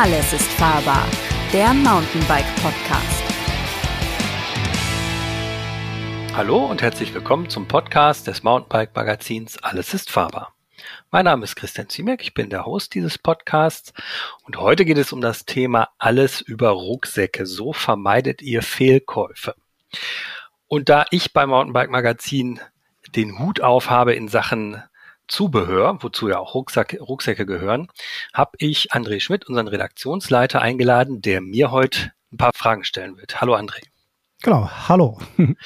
Alles ist fahrbar, der Mountainbike Podcast. Hallo und herzlich willkommen zum Podcast des Mountainbike Magazins Alles ist fahrbar. Mein Name ist Christian Ziemek, ich bin der Host dieses Podcasts und heute geht es um das Thema Alles über Rucksäcke. So vermeidet ihr Fehlkäufe. Und da ich beim Mountainbike Magazin den Hut auf habe in Sachen Zubehör, wozu ja auch Rucksack, Rucksäcke gehören, habe ich André Schmidt, unseren Redaktionsleiter, eingeladen, der mir heute ein paar Fragen stellen wird. Hallo André. Genau, hallo.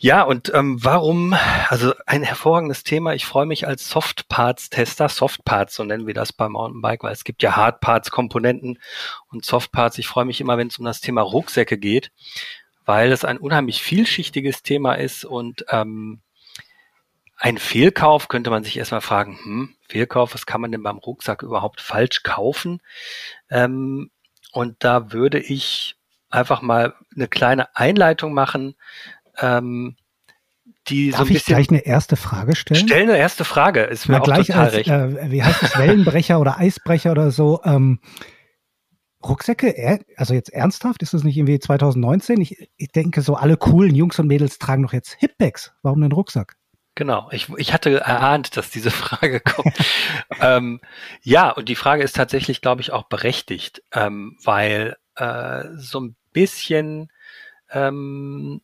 Ja, und ähm, warum, also ein hervorragendes Thema, ich freue mich als Softparts-Tester, Softparts, so nennen wir das beim Mountainbike, weil es gibt ja Hardparts-Komponenten und Softparts. Ich freue mich immer, wenn es um das Thema Rucksäcke geht, weil es ein unheimlich vielschichtiges Thema ist und ähm, ein Fehlkauf könnte man sich erstmal fragen, hm, Fehlkauf, was kann man denn beim Rucksack überhaupt falsch kaufen? Ähm, und da würde ich einfach mal eine kleine Einleitung machen, ähm, die Darf so ein ich bisschen. gleich eine erste Frage stellen? Stell eine erste Frage, ist mir Na, auch gleich total als, recht. äh, wie heißt es, Wellenbrecher oder Eisbrecher oder so. Ähm, Rucksäcke, er- also jetzt ernsthaft, ist das nicht irgendwie 2019? Ich, ich denke, so alle coolen Jungs und Mädels tragen doch jetzt Hipbags. Warum denn Rucksack? Genau, ich, ich hatte erahnt, dass diese Frage kommt. ähm, ja, und die Frage ist tatsächlich, glaube ich, auch berechtigt, ähm, weil äh, so ein bisschen ähm,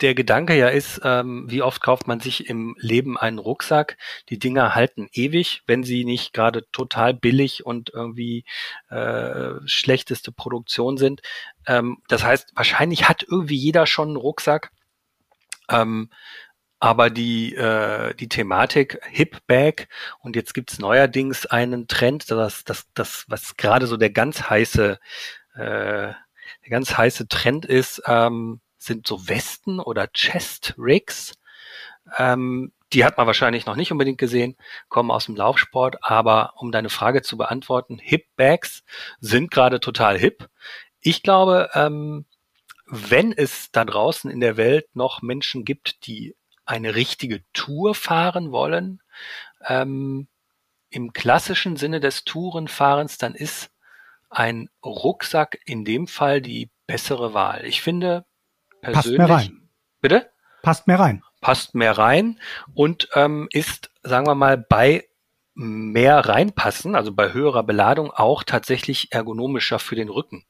der Gedanke ja ist, ähm, wie oft kauft man sich im Leben einen Rucksack? Die Dinger halten ewig, wenn sie nicht gerade total billig und irgendwie äh, schlechteste Produktion sind. Ähm, das heißt, wahrscheinlich hat irgendwie jeder schon einen Rucksack. Ähm, aber die, äh, die Thematik Hip Bag und jetzt gibt's neuerdings einen Trend, das, das, das, was gerade so der ganz heiße, äh, der ganz heiße Trend ist, ähm, sind so Westen oder Chest Rigs. Ähm, die hat man wahrscheinlich noch nicht unbedingt gesehen, kommen aus dem Laufsport, aber um deine Frage zu beantworten, Hip Bags sind gerade total hip. Ich glaube, ähm, wenn es da draußen in der Welt noch Menschen gibt, die eine richtige Tour fahren wollen, ähm, im klassischen Sinne des Tourenfahrens, dann ist ein Rucksack in dem Fall die bessere Wahl. Ich finde Passt persönlich. mehr rein. Bitte? Passt mehr rein. Passt mehr rein und ähm, ist, sagen wir mal, bei mehr reinpassen, also bei höherer Beladung auch tatsächlich ergonomischer für den Rücken.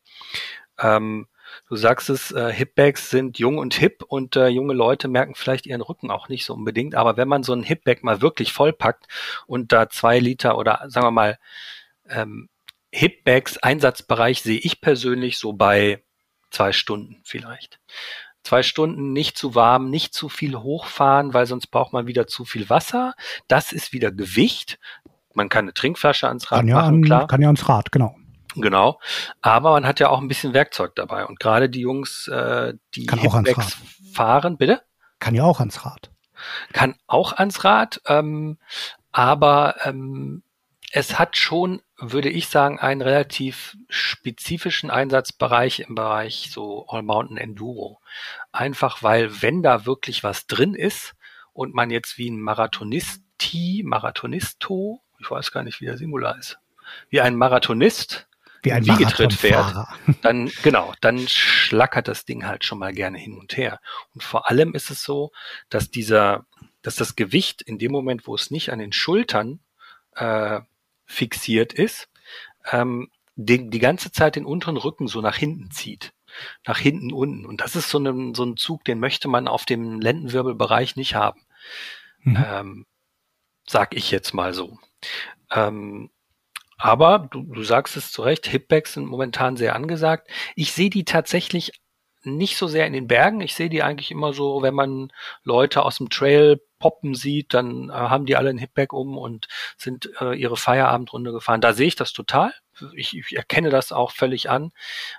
Ähm, du sagst es, äh, Hipbags sind jung und hip und äh, junge Leute merken vielleicht ihren Rücken auch nicht so unbedingt. Aber wenn man so ein Hipbag mal wirklich vollpackt und da zwei Liter oder sagen wir mal ähm, Hipbags Einsatzbereich sehe ich persönlich so bei zwei Stunden vielleicht. Zwei Stunden nicht zu warm, nicht zu viel hochfahren, weil sonst braucht man wieder zu viel Wasser. Das ist wieder Gewicht. Man kann eine Trinkflasche ans Rad Kann ja, machen, an, klar. kann ja ans Rad, genau. Genau. Aber man hat ja auch ein bisschen Werkzeug dabei. Und gerade die Jungs, äh, die Kann auch ans Hipbags fahren, bitte? Kann ja auch ans Rad. Kann auch ans Rad. Ähm, aber ähm, es hat schon, würde ich sagen, einen relativ spezifischen Einsatzbereich im Bereich so All-Mountain Enduro. Einfach weil, wenn da wirklich was drin ist und man jetzt wie ein Marathonisti, Marathonisto, ich weiß gar nicht, wie der Singular ist, wie ein Marathonist Wie ein Wiegetritt fährt, dann, genau, dann schlackert das Ding halt schon mal gerne hin und her. Und vor allem ist es so, dass dieser, dass das Gewicht in dem Moment, wo es nicht an den Schultern äh, fixiert ist, ähm, den, die ganze Zeit den unteren Rücken so nach hinten zieht. Nach hinten unten. Und das ist so ein, so ein Zug, den möchte man auf dem Lendenwirbelbereich nicht haben. Mhm. Ähm, sag ich jetzt mal so. Ähm, aber du, du sagst es zu Recht, Hipbags sind momentan sehr angesagt. Ich sehe die tatsächlich nicht so sehr in den Bergen. Ich sehe die eigentlich immer so, wenn man Leute aus dem Trail poppen sieht, dann äh, haben die alle ein Hipbag um und sind äh, ihre Feierabendrunde gefahren. Da sehe ich das total. Ich, ich erkenne das auch völlig an.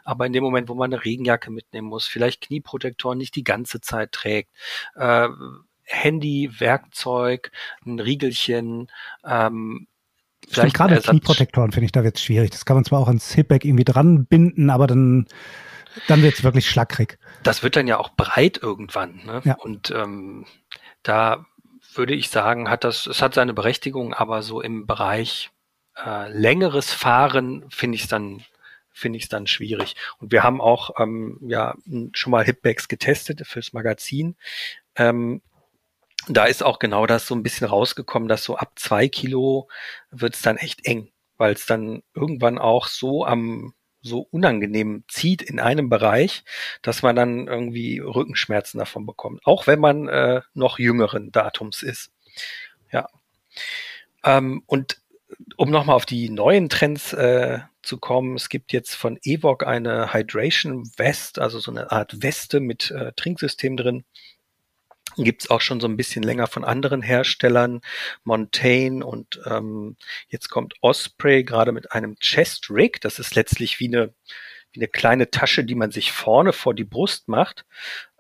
Aber in dem Moment, wo man eine Regenjacke mitnehmen muss, vielleicht Knieprotektoren nicht die ganze Zeit trägt, äh, Handy, Werkzeug, ein Riegelchen, ähm, Ich finde gerade Knieprotektoren finde ich, da wird es schwierig. Das kann man zwar auch ans Hipback irgendwie dran binden, aber dann, dann wird es wirklich schlackrig. das wird dann ja auch breit irgendwann. Ne? Ja. Und ähm, da würde ich sagen, hat das, es hat seine Berechtigung, aber so im Bereich äh, längeres Fahren finde ich es dann finde ich es dann schwierig. Und wir haben auch ähm, ja schon mal Hipbags getestet fürs Magazin. Ähm, da ist auch genau das so ein bisschen rausgekommen, dass so ab zwei Kilo wird es dann echt eng, weil es dann irgendwann auch so am so unangenehm zieht in einem Bereich, dass man dann irgendwie Rückenschmerzen davon bekommt, auch wenn man äh, noch jüngeren Datums ist. Ja. Ähm, und um nochmal auf die neuen Trends äh, zu kommen, es gibt jetzt von Evoc eine Hydration Vest, also so eine Art Weste mit äh, Trinksystem drin gibt's auch schon so ein bisschen länger von anderen Herstellern, Montaigne und ähm, jetzt kommt Osprey gerade mit einem Chest Rig. Das ist letztlich wie eine, wie eine kleine Tasche, die man sich vorne vor die Brust macht.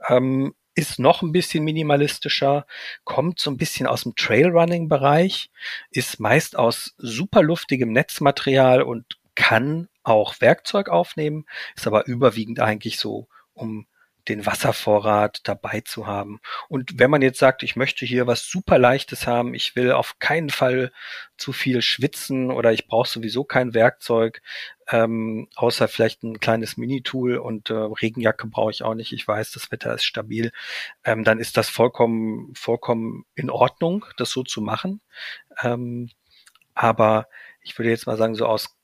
Ähm, ist noch ein bisschen minimalistischer, kommt so ein bisschen aus dem Trailrunning-Bereich, ist meist aus superluftigem Netzmaterial und kann auch Werkzeug aufnehmen, ist aber überwiegend eigentlich so, um den Wasservorrat dabei zu haben. Und wenn man jetzt sagt, ich möchte hier was super leichtes haben, ich will auf keinen Fall zu viel schwitzen oder ich brauche sowieso kein Werkzeug, ähm, außer vielleicht ein kleines Minitool und äh, Regenjacke brauche ich auch nicht. Ich weiß, das Wetter ist stabil. Ähm, dann ist das vollkommen, vollkommen in Ordnung, das so zu machen. Ähm, aber ich würde jetzt mal sagen, so aus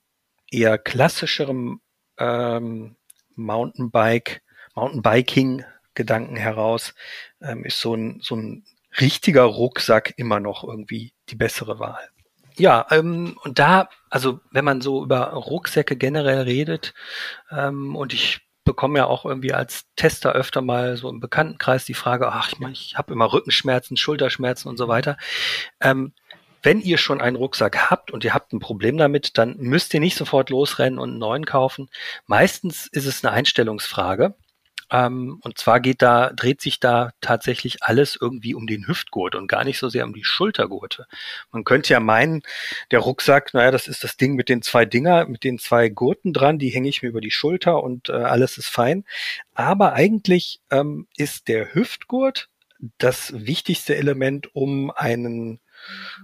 eher klassischerem ähm, Mountainbike Mountainbiking-Gedanken heraus, ähm, ist so ein, so ein richtiger Rucksack immer noch irgendwie die bessere Wahl. Ja, ähm, und da, also wenn man so über Rucksäcke generell redet, ähm, und ich bekomme ja auch irgendwie als Tester öfter mal so im Bekanntenkreis die Frage, ach, ich, mein, ich habe immer Rückenschmerzen, Schulterschmerzen und so weiter. Ähm, wenn ihr schon einen Rucksack habt und ihr habt ein Problem damit, dann müsst ihr nicht sofort losrennen und einen neuen kaufen. Meistens ist es eine Einstellungsfrage. Ähm, und zwar geht da, dreht sich da tatsächlich alles irgendwie um den Hüftgurt und gar nicht so sehr um die Schultergurte. Man könnte ja meinen, der Rucksack, naja, das ist das Ding mit den zwei Dinger, mit den zwei Gurten dran, die hänge ich mir über die Schulter und äh, alles ist fein. Aber eigentlich ähm, ist der Hüftgurt das wichtigste Element, um einen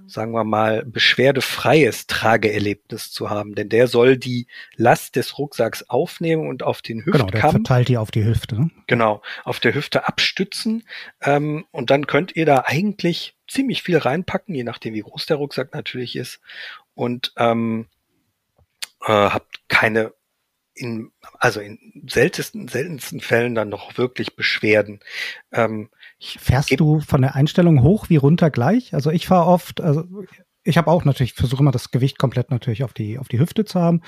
sagen wir mal, beschwerdefreies Trageerlebnis zu haben. Denn der soll die Last des Rucksacks aufnehmen und auf den Hüftkamm. Genau, der verteilt die auf die Hüfte. Ne? Genau, auf der Hüfte abstützen. Ähm, und dann könnt ihr da eigentlich ziemlich viel reinpacken, je nachdem wie groß der Rucksack natürlich ist. Und ähm, äh, habt keine in, also in seltensten, seltensten Fällen dann noch wirklich Beschwerden. Ähm, Fährst du von der Einstellung hoch wie runter gleich? Also ich fahre oft, also ich habe auch natürlich, versuche immer das Gewicht komplett natürlich auf die, auf die Hüfte zu haben,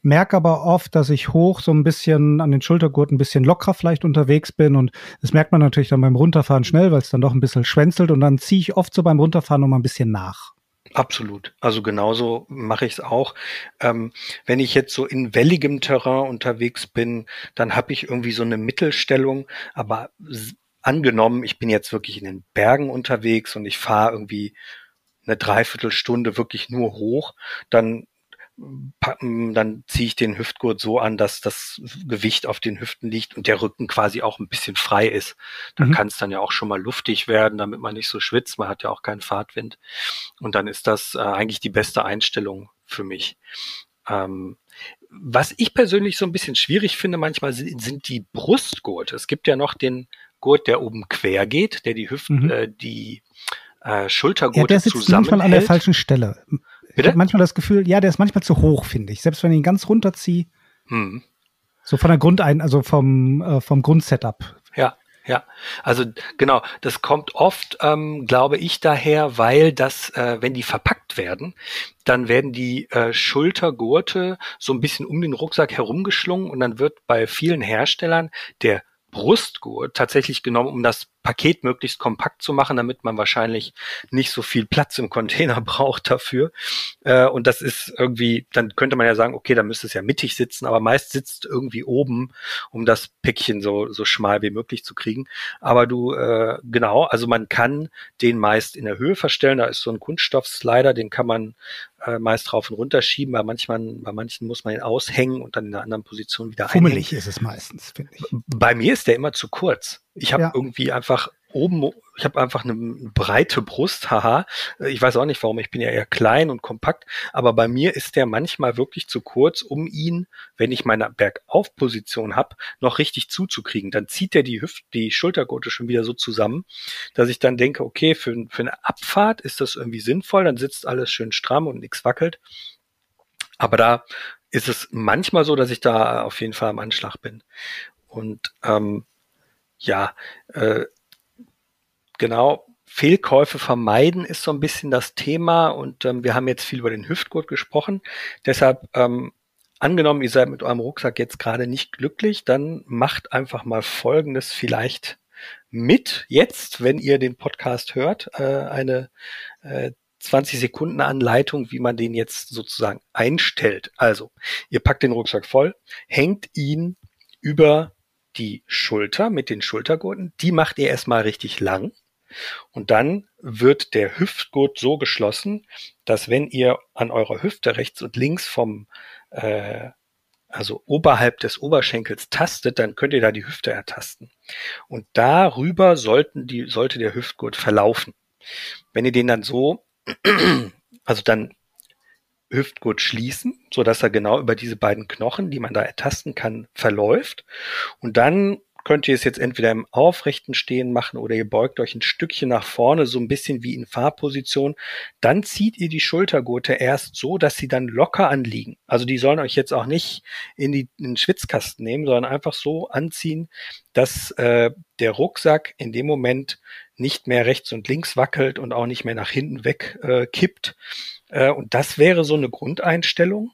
merke aber oft, dass ich hoch so ein bisschen an den Schultergurt ein bisschen lockerer vielleicht unterwegs bin und das merkt man natürlich dann beim Runterfahren schnell, weil es dann doch ein bisschen schwänzelt und dann ziehe ich oft so beim Runterfahren noch mal ein bisschen nach. Absolut. Also genauso mache ich es auch. Ähm, wenn ich jetzt so in welligem Terrain unterwegs bin, dann habe ich irgendwie so eine Mittelstellung. Aber angenommen, ich bin jetzt wirklich in den Bergen unterwegs und ich fahre irgendwie eine Dreiviertelstunde wirklich nur hoch, dann dann ziehe ich den Hüftgurt so an, dass das Gewicht auf den Hüften liegt und der Rücken quasi auch ein bisschen frei ist. Dann mhm. kann es dann ja auch schon mal luftig werden, damit man nicht so schwitzt. Man hat ja auch keinen Fahrtwind. Und dann ist das äh, eigentlich die beste Einstellung für mich. Ähm, was ich persönlich so ein bisschen schwierig finde manchmal sind, sind die Brustgurte. Es gibt ja noch den Gurt, der oben quer geht, der die Hüften, mhm. äh, die äh, Schultergurte ja, der sitzt manchmal an der falschen Stelle. Bitte? Ich habe manchmal das Gefühl, ja, der ist manchmal zu hoch, finde ich. Selbst wenn ich ihn ganz runterziehe. Hm. So von der Grundein, also vom, äh, vom Grundsetup. Ja, ja. Also genau, das kommt oft, ähm, glaube ich, daher, weil das, äh, wenn die verpackt werden, dann werden die äh, Schultergurte so ein bisschen um den Rucksack herumgeschlungen und dann wird bei vielen Herstellern der Brustgurt tatsächlich genommen, um das Paket möglichst kompakt zu machen, damit man wahrscheinlich nicht so viel Platz im Container braucht dafür. Äh, und das ist irgendwie, dann könnte man ja sagen, okay, da müsste es ja mittig sitzen, aber meist sitzt irgendwie oben, um das Päckchen so, so schmal wie möglich zu kriegen. Aber du, äh, genau, also man kann den meist in der Höhe verstellen. Da ist so ein Kunststoff-Slider, den kann man äh, meist drauf und runter schieben. Bei manchen, bei manchen muss man ihn aushängen und dann in einer anderen Position wieder Fummelig einhängen. ist es meistens, finde ich. Bei mir ist der immer zu kurz. Ich habe ja. irgendwie einfach oben, ich habe einfach eine breite Brust, haha. Ich weiß auch nicht warum, ich bin ja eher klein und kompakt, aber bei mir ist der manchmal wirklich zu kurz, um ihn, wenn ich meine Bergaufposition habe, noch richtig zuzukriegen. Dann zieht er die Hüft, die Schultergurte schon wieder so zusammen, dass ich dann denke, okay, für, für eine Abfahrt ist das irgendwie sinnvoll, dann sitzt alles schön stramm und nichts wackelt. Aber da ist es manchmal so, dass ich da auf jeden Fall am Anschlag bin. Und ähm, ja, äh, genau, Fehlkäufe vermeiden ist so ein bisschen das Thema und ähm, wir haben jetzt viel über den Hüftgurt gesprochen. Deshalb, ähm, angenommen, ihr seid mit eurem Rucksack jetzt gerade nicht glücklich, dann macht einfach mal Folgendes vielleicht mit jetzt, wenn ihr den Podcast hört, äh, eine äh, 20 Sekunden Anleitung, wie man den jetzt sozusagen einstellt. Also, ihr packt den Rucksack voll, hängt ihn über die Schulter mit den Schultergurten. Die macht ihr erstmal richtig lang. Und dann wird der Hüftgurt so geschlossen, dass wenn ihr an eurer Hüfte rechts und links vom, äh, also oberhalb des Oberschenkels tastet, dann könnt ihr da die Hüfte ertasten. Und darüber sollten die, sollte der Hüftgurt verlaufen. Wenn ihr den dann so, also dann Hüftgurt schließen, so dass er genau über diese beiden Knochen, die man da ertasten kann, verläuft. Und dann könnt ihr es jetzt entweder im aufrechten Stehen machen oder ihr beugt euch ein Stückchen nach vorne, so ein bisschen wie in Fahrposition. Dann zieht ihr die Schultergurte erst so, dass sie dann locker anliegen. Also die sollen euch jetzt auch nicht in, die, in den Schwitzkasten nehmen, sondern einfach so anziehen, dass äh, der Rucksack in dem Moment nicht mehr rechts und links wackelt und auch nicht mehr nach hinten weg äh, kippt. Äh, und das wäre so eine Grundeinstellung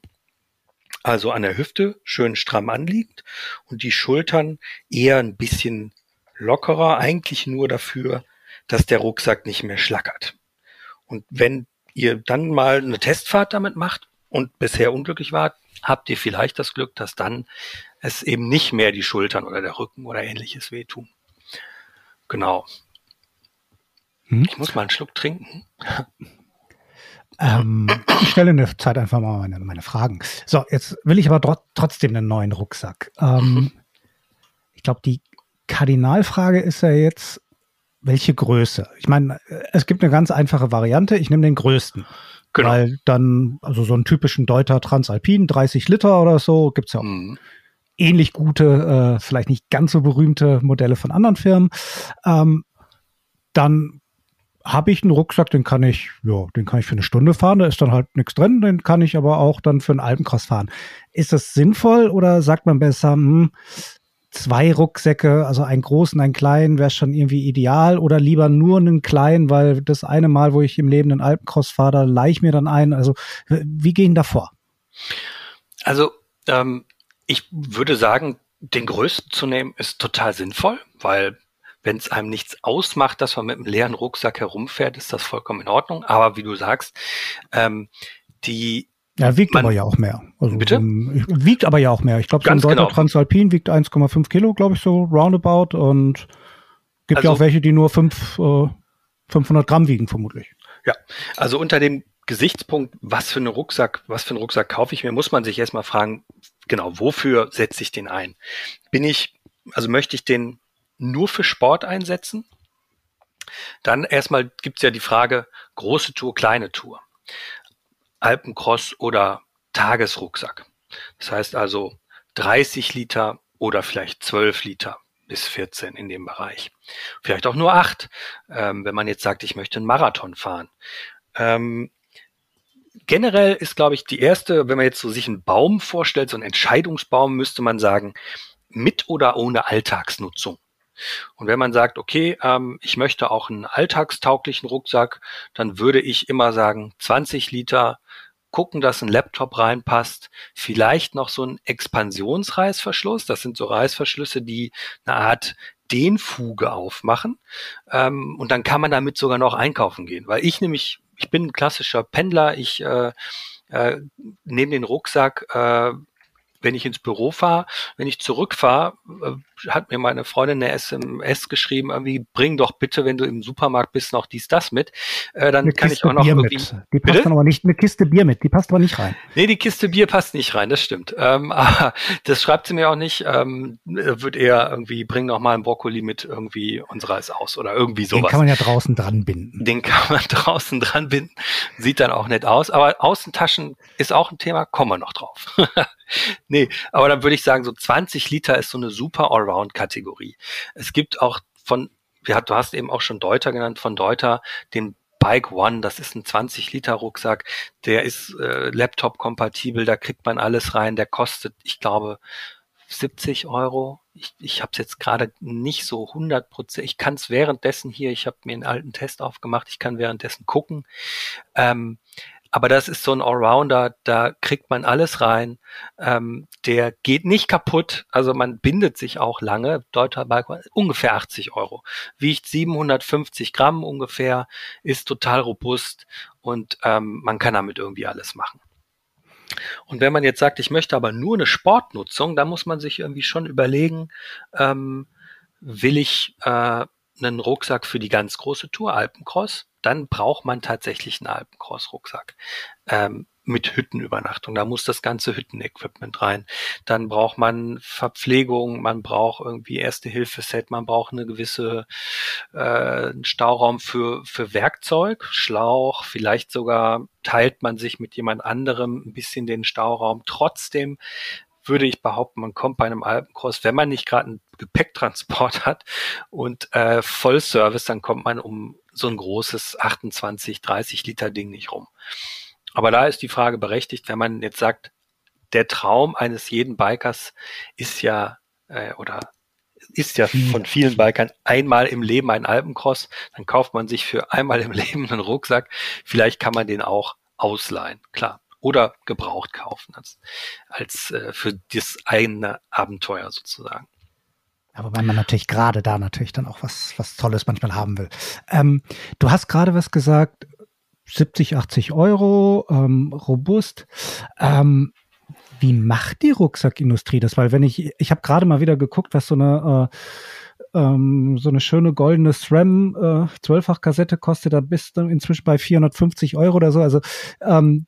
also an der Hüfte schön stramm anliegt und die Schultern eher ein bisschen lockerer, eigentlich nur dafür, dass der Rucksack nicht mehr schlackert. Und wenn ihr dann mal eine Testfahrt damit macht und bisher unglücklich wart, habt ihr vielleicht das Glück, dass dann es eben nicht mehr die Schultern oder der Rücken oder ähnliches wehtun. Genau. Hm? Ich muss mal einen Schluck trinken. Ähm, ich stelle in der Zeit einfach mal meine, meine Fragen. So, jetzt will ich aber trotzdem einen neuen Rucksack. Ähm, ich glaube, die Kardinalfrage ist ja jetzt, welche Größe? Ich meine, es gibt eine ganz einfache Variante. Ich nehme den größten. Genau. Weil dann, also so einen typischen Deuter Transalpin, 30 Liter oder so, gibt's ja auch mhm. ähnlich gute, äh, vielleicht nicht ganz so berühmte Modelle von anderen Firmen. Ähm, dann habe ich einen Rucksack, den kann ich, ja, den kann ich für eine Stunde fahren, da ist dann halt nichts drin, den kann ich aber auch dann für einen Alpencross fahren. Ist das sinnvoll oder sagt man besser, hm, zwei Rucksäcke, also einen großen, einen kleinen, wäre schon irgendwie ideal oder lieber nur einen kleinen, weil das eine Mal, wo ich im Leben einen Alpencross fahre, da leih ich mir dann ein. Also wie gehen da vor? Also ähm, ich würde sagen, den größten zu nehmen ist total sinnvoll, weil wenn es einem nichts ausmacht, dass man mit einem leeren Rucksack herumfährt, ist das vollkommen in Ordnung. Aber wie du sagst, ähm, die ja, wiegt man, aber ja auch mehr. Also, bitte? Um, wiegt aber ja auch mehr. Ich glaube, so ein deutscher genau. Transalpin wiegt 1,5 Kilo, glaube ich, so roundabout. Und gibt also, ja auch welche, die nur 5, äh, 500 Gramm wiegen, vermutlich. Ja, also unter dem Gesichtspunkt, was für einen Rucksack, was für einen Rucksack kaufe ich mir, muss man sich erstmal fragen, genau, wofür setze ich den ein? Bin ich, also möchte ich den nur für Sport einsetzen. Dann erstmal gibt's ja die Frage, große Tour, kleine Tour. Alpencross oder Tagesrucksack. Das heißt also 30 Liter oder vielleicht 12 Liter bis 14 in dem Bereich. Vielleicht auch nur 8, ähm, wenn man jetzt sagt, ich möchte einen Marathon fahren. Ähm, generell ist, glaube ich, die erste, wenn man jetzt so sich einen Baum vorstellt, so einen Entscheidungsbaum, müsste man sagen, mit oder ohne Alltagsnutzung. Und wenn man sagt, okay, ähm, ich möchte auch einen alltagstauglichen Rucksack, dann würde ich immer sagen, 20 Liter, gucken, dass ein Laptop reinpasst, vielleicht noch so ein Expansionsreißverschluss. Das sind so Reißverschlüsse, die eine Art Dehnfuge aufmachen. Ähm, und dann kann man damit sogar noch einkaufen gehen. Weil ich nämlich, ich bin ein klassischer Pendler, ich äh, äh, nehme den Rucksack, äh, wenn ich ins Büro fahre, wenn ich zurückfahre, äh, hat mir meine Freundin eine SMS geschrieben, irgendwie bring doch bitte, wenn du im Supermarkt bist, noch dies, das mit. Äh, dann eine kann Kiste ich auch noch Bier irgendwie. Mit. Die passt bitte? dann aber nicht, eine Kiste Bier mit, die passt aber nicht rein. Nee, die Kiste Bier passt nicht rein, das stimmt. Ähm, aber das schreibt sie mir auch nicht. Ähm, wird eher irgendwie, bring noch mal ein Brokkoli mit, irgendwie unserer ist aus oder irgendwie sowas. Den kann man ja draußen dran binden. Den kann man draußen dran binden. Sieht dann auch nett aus. Aber Außentaschen ist auch ein Thema, kommen wir noch drauf. nee, aber dann würde ich sagen, so 20 Liter ist so eine super Allround-Kategorie. Es gibt auch von, du hast eben auch schon Deuter genannt, von Deuter den Bike One, das ist ein 20 Liter Rucksack, der ist äh, Laptop-kompatibel, da kriegt man alles rein, der kostet, ich glaube, 70 Euro. Ich, ich habe es jetzt gerade nicht so 100 Prozent. Ich kann es währenddessen hier, ich habe mir einen alten Test aufgemacht, ich kann währenddessen gucken. Ähm, aber das ist so ein Allrounder, da kriegt man alles rein. Ähm, der geht nicht kaputt, also man bindet sich auch lange. Deuter Balkon, ungefähr 80 Euro. Wiegt 750 Gramm ungefähr, ist total robust und ähm, man kann damit irgendwie alles machen. Und wenn man jetzt sagt, ich möchte aber nur eine Sportnutzung, dann muss man sich irgendwie schon überlegen, ähm, will ich äh, einen Rucksack für die ganz große Tour, Alpencross? Dann braucht man tatsächlich einen Alpencross-Rucksack ähm, mit Hüttenübernachtung. Da muss das ganze Hüttenequipment rein. Dann braucht man Verpflegung, man braucht irgendwie Erste-Hilfe-Set, man braucht eine gewisse äh, Stauraum für, für Werkzeug, Schlauch, vielleicht sogar teilt man sich mit jemand anderem ein bisschen den Stauraum. Trotzdem würde ich behaupten, man kommt bei einem Alpencross, wenn man nicht gerade einen Gepäcktransport hat und äh, Vollservice, dann kommt man um so ein großes 28, 30 Liter Ding nicht rum. Aber da ist die Frage berechtigt, wenn man jetzt sagt, der Traum eines jeden Bikers ist ja äh, oder ist ja von vielen Bikern einmal im Leben ein Alpencross, dann kauft man sich für einmal im Leben einen Rucksack. Vielleicht kann man den auch ausleihen, klar. Oder gebraucht kaufen als, als äh, für das eine Abenteuer sozusagen. Aber weil man natürlich gerade da natürlich dann auch was, was Tolles manchmal haben will. Ähm, du hast gerade was gesagt, 70, 80 Euro, ähm, robust. Ähm, wie macht die Rucksackindustrie das? Weil wenn ich, ich habe gerade mal wieder geguckt, was so eine äh, ähm, so eine schöne goldene SRAM äh, 12-fach Kassette kostet, da bist du inzwischen bei 450 Euro oder so. Also ähm,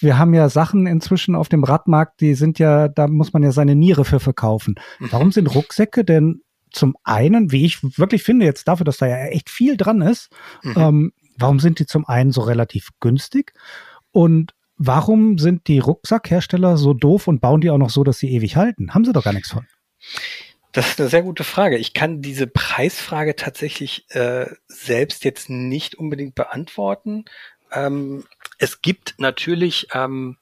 wir haben ja Sachen inzwischen auf dem Radmarkt, die sind ja, da muss man ja seine Niere für verkaufen. Mhm. Warum sind Rucksäcke denn zum einen, wie ich wirklich finde, jetzt dafür, dass da ja echt viel dran ist, mhm. ähm, warum sind die zum einen so relativ günstig? Und warum sind die Rucksackhersteller so doof und bauen die auch noch so, dass sie ewig halten? Haben sie doch gar nichts von. Das ist eine sehr gute Frage. Ich kann diese Preisfrage tatsächlich äh, selbst jetzt nicht unbedingt beantworten. Ähm, es gibt natürlich, ähm,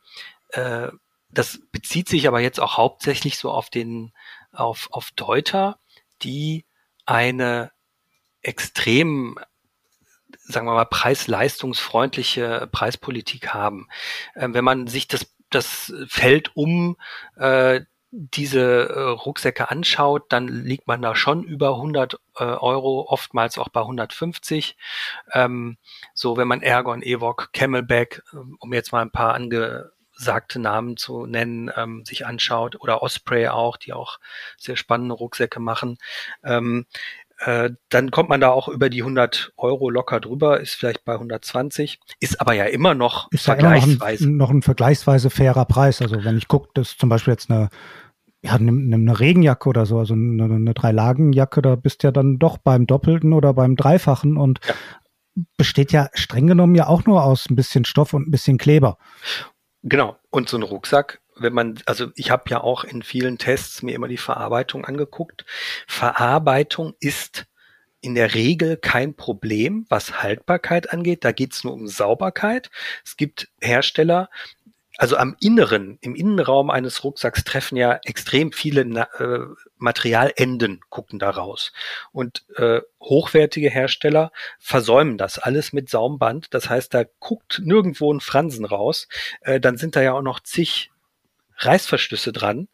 äh, das bezieht sich aber jetzt auch hauptsächlich so auf den, auf, auf Deuter, die eine extrem sagen wir mal, preis-leistungsfreundliche Preispolitik haben. Ähm, wenn man sich das, das Feld um äh, diese äh, Rucksäcke anschaut, dann liegt man da schon über 100 äh, Euro, oftmals auch bei 150. Ähm, so, wenn man Ergon, Evok, Camelback, äh, um jetzt mal ein paar angesagte Namen zu nennen, ähm, sich anschaut, oder Osprey auch, die auch sehr spannende Rucksäcke machen, ähm, äh, dann kommt man da auch über die 100 Euro locker drüber, ist vielleicht bei 120, ist aber ja immer noch ist vergleichsweise. Immer noch, ein, noch ein vergleichsweise fairer Preis. Also wenn ich gucke, das ist zum Beispiel jetzt eine ja, nimm eine Regenjacke oder so, also eine, eine Dreilagenjacke, da bist ja dann doch beim Doppelten oder beim Dreifachen und ja. besteht ja streng genommen ja auch nur aus ein bisschen Stoff und ein bisschen Kleber. Genau. Und so ein Rucksack, wenn man, also ich habe ja auch in vielen Tests mir immer die Verarbeitung angeguckt. Verarbeitung ist in der Regel kein Problem, was Haltbarkeit angeht. Da geht es nur um Sauberkeit. Es gibt Hersteller, also am Inneren, im Innenraum eines Rucksacks treffen ja extrem viele äh, Materialenden gucken da raus. Und äh, hochwertige Hersteller versäumen das alles mit Saumband. Das heißt, da guckt nirgendwo ein Fransen raus. Äh, dann sind da ja auch noch zig Reißverschlüsse dran.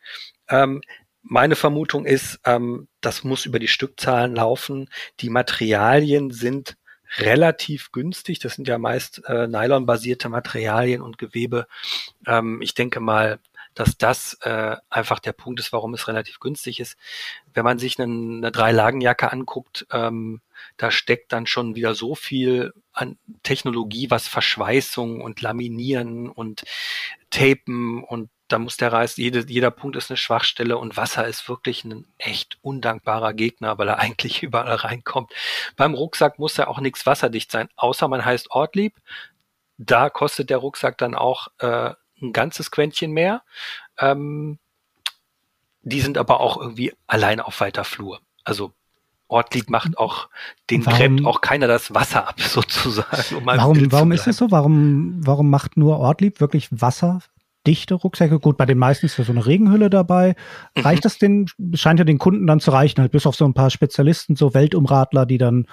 Ähm, meine Vermutung ist, ähm, das muss über die Stückzahlen laufen. Die Materialien sind relativ günstig. Das sind ja meist äh, Nylon-basierte Materialien und Gewebe. Ähm, ich denke mal, dass das äh, einfach der Punkt ist, warum es relativ günstig ist. Wenn man sich einen, eine Drei-Lagen-Jacke anguckt, ähm, da steckt dann schon wieder so viel an Technologie, was Verschweißung und Laminieren und Tapen und da muss der Reis, jede, jeder Punkt ist eine Schwachstelle und Wasser ist wirklich ein echt undankbarer Gegner, weil er eigentlich überall reinkommt. Beim Rucksack muss er auch nichts wasserdicht sein, außer man heißt Ortlieb. Da kostet der Rucksack dann auch äh, ein ganzes Quäntchen mehr. Ähm, die sind aber auch irgendwie allein auf weiter Flur. Also Ortlieb macht auch, den warum, gräbt auch keiner das Wasser ab, sozusagen. Um warum warum ist es so? Warum, warum macht nur Ortlieb wirklich wasserdichte Rucksäcke? Gut, bei den meisten ist ja so eine Regenhülle dabei. Mhm. Reicht das den, scheint ja den Kunden dann zu reichen, halt bis auf so ein paar Spezialisten, so Weltumradler, die dann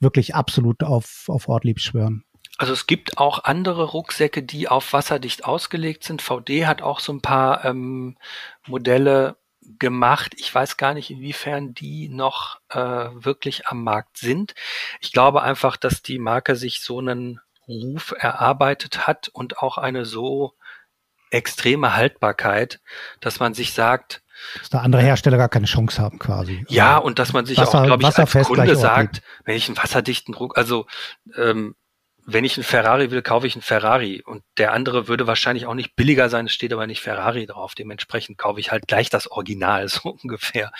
wirklich absolut auf, auf Ortlieb schwören. Also es gibt auch andere Rucksäcke, die auf wasserdicht ausgelegt sind. VD hat auch so ein paar ähm, Modelle gemacht. Ich weiß gar nicht, inwiefern die noch äh, wirklich am Markt sind. Ich glaube einfach, dass die Marke sich so einen Ruf erarbeitet hat und auch eine so extreme Haltbarkeit, dass man sich sagt, dass da andere Hersteller gar keine Chance haben quasi. Ja, und dass man sich Wasser, auch, glaube ich, als Kunde sagt, wenn ich einen wasserdichten Ruck, also ähm, wenn ich einen Ferrari will, kaufe ich einen Ferrari. Und der andere würde wahrscheinlich auch nicht billiger sein, es steht aber nicht Ferrari drauf. Dementsprechend kaufe ich halt gleich das Original, so ungefähr.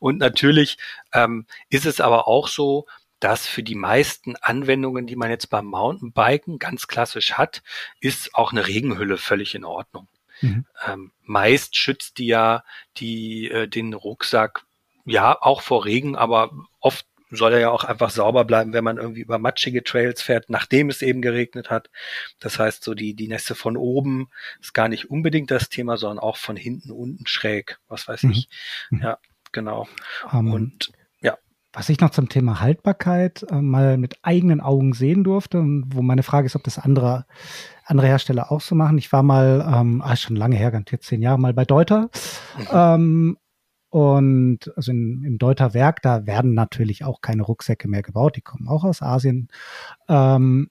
Und natürlich ähm, ist es aber auch so, dass für die meisten Anwendungen, die man jetzt beim Mountainbiken ganz klassisch hat, ist auch eine Regenhülle völlig in Ordnung. Mhm. Ähm, meist schützt die ja die, äh, den Rucksack ja auch vor Regen, aber oft soll er ja auch einfach sauber bleiben, wenn man irgendwie über matschige Trails fährt, nachdem es eben geregnet hat. Das heißt, so die, die Nässe von oben ist gar nicht unbedingt das Thema, sondern auch von hinten unten schräg, was weiß mhm. ich. Mhm. Ja, genau. Um, ähm, Und. Was ich noch zum Thema Haltbarkeit äh, mal mit eigenen Augen sehen durfte und wo meine Frage ist, ob das andere andere Hersteller auch so machen. Ich war mal, ähm, ah, schon lange her, ganz jetzt zehn Jahre mal bei Deuter mhm. ähm, und also in, im Deuter Werk, da werden natürlich auch keine Rucksäcke mehr gebaut, die kommen auch aus Asien. Ähm,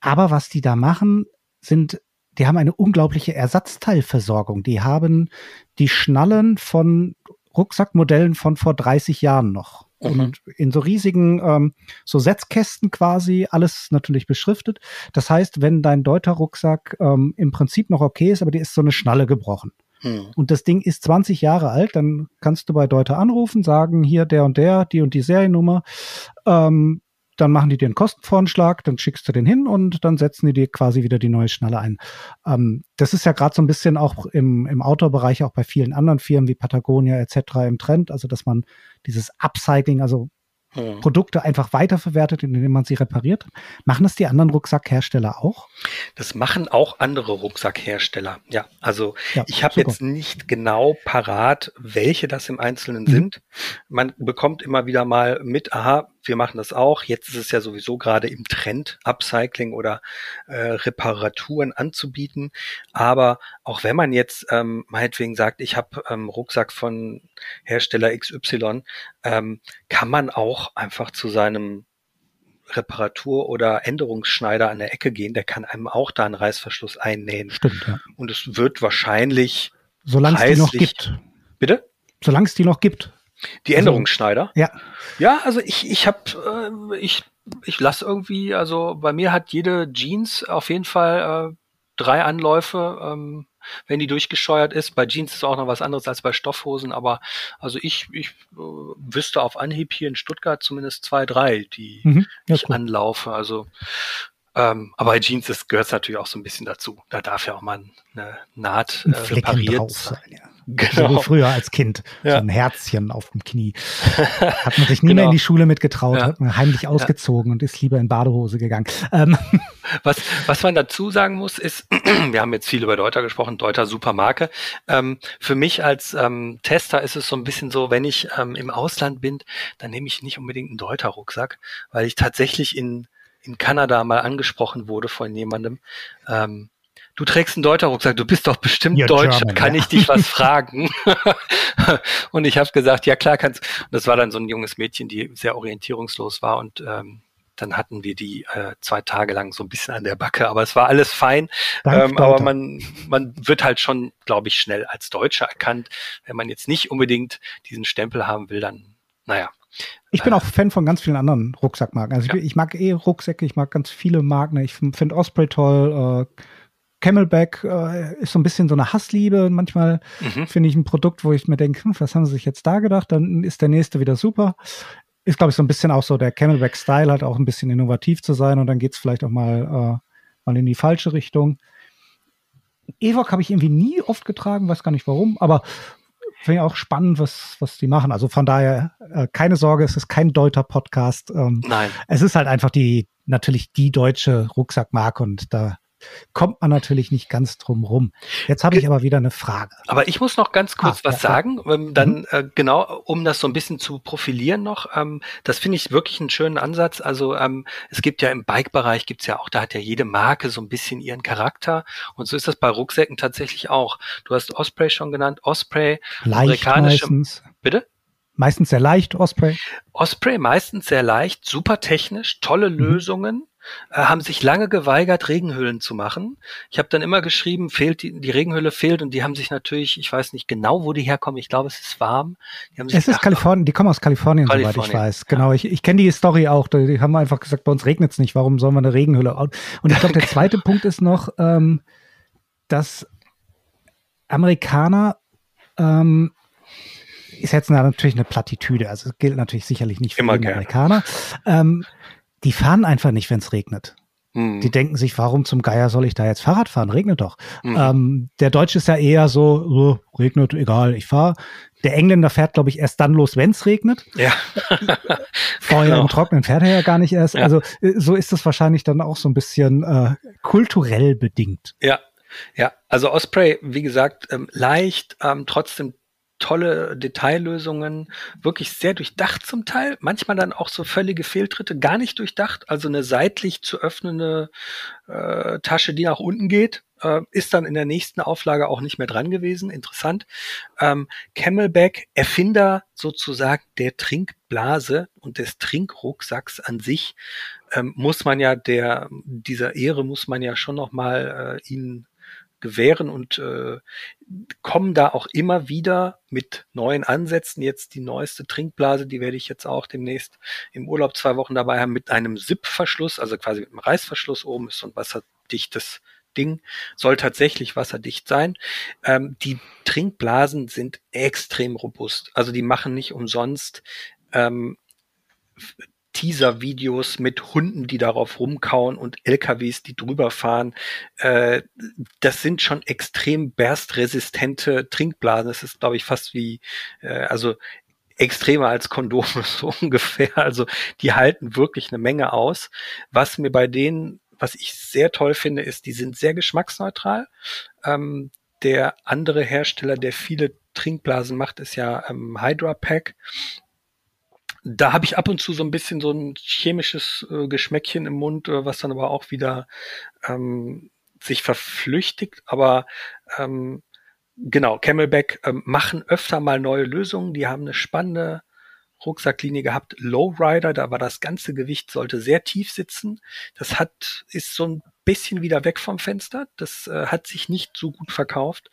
aber was die da machen, sind, die haben eine unglaubliche Ersatzteilversorgung. Die haben die Schnallen von Rucksackmodellen von vor 30 Jahren noch. Mhm. Und in so riesigen, ähm, so Setzkästen quasi, alles natürlich beschriftet. Das heißt, wenn dein Deuter Rucksack ähm, im Prinzip noch okay ist, aber die ist so eine Schnalle gebrochen hm. und das Ding ist 20 Jahre alt, dann kannst du bei Deuter anrufen, sagen, hier der und der, die und die Seriennummer. Ähm, dann machen die dir einen Kostenvorschlag, dann schickst du den hin und dann setzen die dir quasi wieder die neue Schnalle ein. Ähm, das ist ja gerade so ein bisschen auch im, im Outdoor-Bereich, auch bei vielen anderen Firmen wie Patagonia etc. im Trend, also dass man dieses Upcycling, also hm. Produkte einfach weiterverwertet, indem man sie repariert. Machen das die anderen Rucksackhersteller auch? Das machen auch andere Rucksackhersteller. Ja, also ja, ich habe jetzt nicht genau parat, welche das im Einzelnen mhm. sind. Man bekommt immer wieder mal mit, aha, wir machen das auch. Jetzt ist es ja sowieso gerade im Trend, Upcycling oder äh, Reparaturen anzubieten. Aber auch wenn man jetzt ähm, meinetwegen sagt, ich habe ähm, Rucksack von Hersteller XY, ähm, kann man auch einfach zu seinem Reparatur- oder Änderungsschneider an der Ecke gehen, der kann einem auch da einen Reißverschluss einnähen. Stimmt, ja. Und es wird wahrscheinlich. Solange es die noch gibt. Bitte? Solange es die noch gibt. Die also, Änderungsschneider? Ja. Ja, also ich, ich habe, äh, ich, ich lasse irgendwie, also bei mir hat jede Jeans auf jeden Fall äh, drei Anläufe, ähm, wenn die durchgescheuert ist. Bei Jeans ist auch noch was anderes als bei Stoffhosen, aber also ich, ich äh, wüsste auf Anhieb hier in Stuttgart zumindest zwei, drei, die mhm, ich cool. anlaufe. Also ähm, aber bei Jeans gehört es natürlich auch so ein bisschen dazu. Da darf ja auch mal eine Naht äh, repariert sein. Ja. Genau. So wie früher als Kind. Ja. So ein Herzchen auf dem Knie. Hat man sich nie genau. mehr in die Schule mitgetraut, ja. hat man heimlich ausgezogen ja. und ist lieber in Badehose gegangen. Ähm. Was, was man dazu sagen muss, ist, wir haben jetzt viel über Deuter gesprochen, Deuter super Marke. Ähm, für mich als ähm, Tester ist es so ein bisschen so, wenn ich ähm, im Ausland bin, dann nehme ich nicht unbedingt einen Deuter Rucksack, weil ich tatsächlich in in Kanada mal angesprochen wurde von jemandem, ähm, du trägst einen Deuter Rucksack, du bist doch bestimmt You're Deutsch, German, kann ja. ich dich was fragen? und ich habe gesagt, ja klar kannst. Und das war dann so ein junges Mädchen, die sehr orientierungslos war und ähm, dann hatten wir die äh, zwei Tage lang so ein bisschen an der Backe, aber es war alles fein. Dank Ähm, aber man, man wird halt schon, glaube ich, schnell als Deutscher erkannt. Wenn man jetzt nicht unbedingt diesen Stempel haben will, dann, naja. Ich bin auch Fan von ganz vielen anderen Rucksackmarken. Also ich, Ja. ich mag eh Rucksäcke, ich mag ganz viele Marken. Ich finde Osprey toll. Äh, Camelback äh, ist so ein bisschen so eine Hassliebe. Manchmal Mhm. finde ich ein Produkt, wo ich mir denke, hm, was haben sie sich jetzt da gedacht? Dann ist der nächste wieder super. Ist, glaube ich, so ein bisschen auch so der Camelback-Style, halt auch ein bisschen innovativ zu sein und dann geht es vielleicht auch mal, äh, mal in die falsche Richtung. Evok habe ich irgendwie nie oft getragen, weiß gar nicht warum, aber finde ich auch spannend, was, was die machen. Also von daher, äh, keine Sorge, es ist kein deuter Podcast. Ähm, Nein. es ist halt einfach die, natürlich die deutsche Rucksackmarke und da kommt man natürlich nicht ganz drum rum. Jetzt habe ich aber wieder eine Frage. Aber ich muss noch ganz kurz Ah, was ja, sagen, ähm, dann äh, genau, um das so ein bisschen zu profilieren noch. Ähm, das finde ich wirklich einen schönen Ansatz. Also ähm, es gibt ja im Bike-Bereich gibt's ja auch, da hat ja jede Marke so ein bisschen ihren Charakter. Und so ist das bei Rucksäcken tatsächlich auch. Du hast Osprey schon genannt. Osprey, Leicht Amerikanische- meistens. bitte? Meistens sehr leicht, Osprey. Osprey meistens sehr leicht, super technisch, tolle Lösungen, äh, haben sich lange geweigert, Regenhüllen zu machen. Ich habe dann immer geschrieben, fehlt die, die Regenhülle fehlt und die haben sich natürlich, ich weiß nicht genau, wo die herkommen, ich glaube, es ist warm. Es ist gedacht, Kalifornien, die kommen aus Kalifornien, soweit ich Kalifornien, weiß. Genau, ich, ich kenne die Story auch. Die, haben einfach gesagt, bei uns regnet es nicht, warum sollen wir eine Regenhülle? Und ich glaube, der zweite Punkt ist noch, ähm, dass Amerikaner ähm, ist jetzt natürlich eine Plattitüde, also es gilt natürlich sicherlich nicht für Immer. Amerikaner. Ähm, die fahren einfach nicht, wenn es regnet. Hm, Die denken sich, warum zum Geier soll ich da jetzt Fahrrad fahren? Regnet doch. hm. Ähm, der Deutsche ist ja eher so, so regnet, egal, ich fahre. Der Engländer fährt, glaube ich, erst dann los, wenn es regnet. ja, Vorher Genau. im Trocknen fährt er ja gar nicht erst. Ja. Also äh, so ist es wahrscheinlich dann auch so ein bisschen äh, kulturell bedingt. ja, ja. Also Osprey, wie gesagt, ähm, leicht, ähm, trotzdem tolle Detaillösungen, wirklich sehr durchdacht zum Teil, manchmal dann auch so völlige Fehltritte, gar nicht durchdacht, also eine seitlich zu öffnende äh, Tasche, die nach unten geht, äh, ist dann in der nächsten Auflage auch nicht mehr dran gewesen. Interessant. Ähm, Camelback, Erfinder sozusagen der Trinkblase und des Trinkrucksacks an sich, ähm, muss man ja der dieser Ehre muss man ja schon noch mal äh, ihnen gewähren und äh, kommen da auch immer wieder mit neuen Ansätzen. Jetzt die neueste Trinkblase, die werde ich jetzt auch demnächst im Urlaub zwei Wochen dabei haben mit einem Zip-Verschluss, also quasi mit einem Reißverschluss oben ist so ein wasserdichtes Ding, soll tatsächlich wasserdicht sein. Ähm, die Trinkblasen sind extrem robust. Also die machen nicht umsonst ähm, Teaser-Videos mit Hunden, die darauf rumkauen und LKWs, die drüber fahren. Äh, das sind schon extrem berstresistente Trinkblasen. Das ist, glaube ich, fast wie, äh, also extremer als Kondome, so ungefähr. Also die halten wirklich eine Menge aus. Was mir bei denen, was ich sehr toll finde, ist, die sind sehr geschmacksneutral. Ähm, der andere Hersteller, der viele Trinkblasen macht, ist ja ähm, Hydra Pack da habe ich ab und zu so ein bisschen so ein chemisches äh, Geschmäckchen im Mund, äh, was dann aber auch wieder ähm, sich verflüchtigt. Aber ähm, genau, Camelback ähm, machen öfter mal neue Lösungen. Die haben eine spannende Rucksacklinie gehabt. Lowrider, da war das ganze Gewicht, sollte sehr tief sitzen. Das hat, ist so ein bisschen wieder weg vom Fenster. Das äh, hat sich nicht so gut verkauft.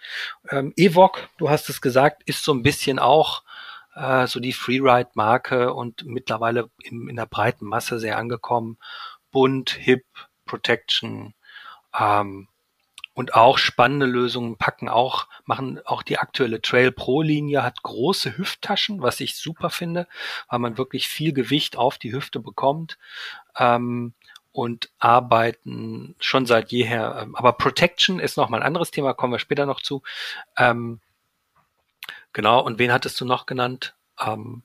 Ähm, Evok, du hast es gesagt, ist so ein bisschen auch äh, so die Freeride-Marke und mittlerweile im, in der breiten Masse sehr angekommen. Bunt, hip, Protection ähm, und auch spannende Lösungen packen auch, machen auch die aktuelle Trail Pro Linie hat große Hüfttaschen, was ich super finde, weil man wirklich viel Gewicht auf die Hüfte bekommt. Ähm, und arbeiten schon seit jeher. ähm, Aber Protection ist nochmal ein anderes Thema, kommen wir später noch zu. Ähm, genau, und wen hattest du noch genannt? Ähm,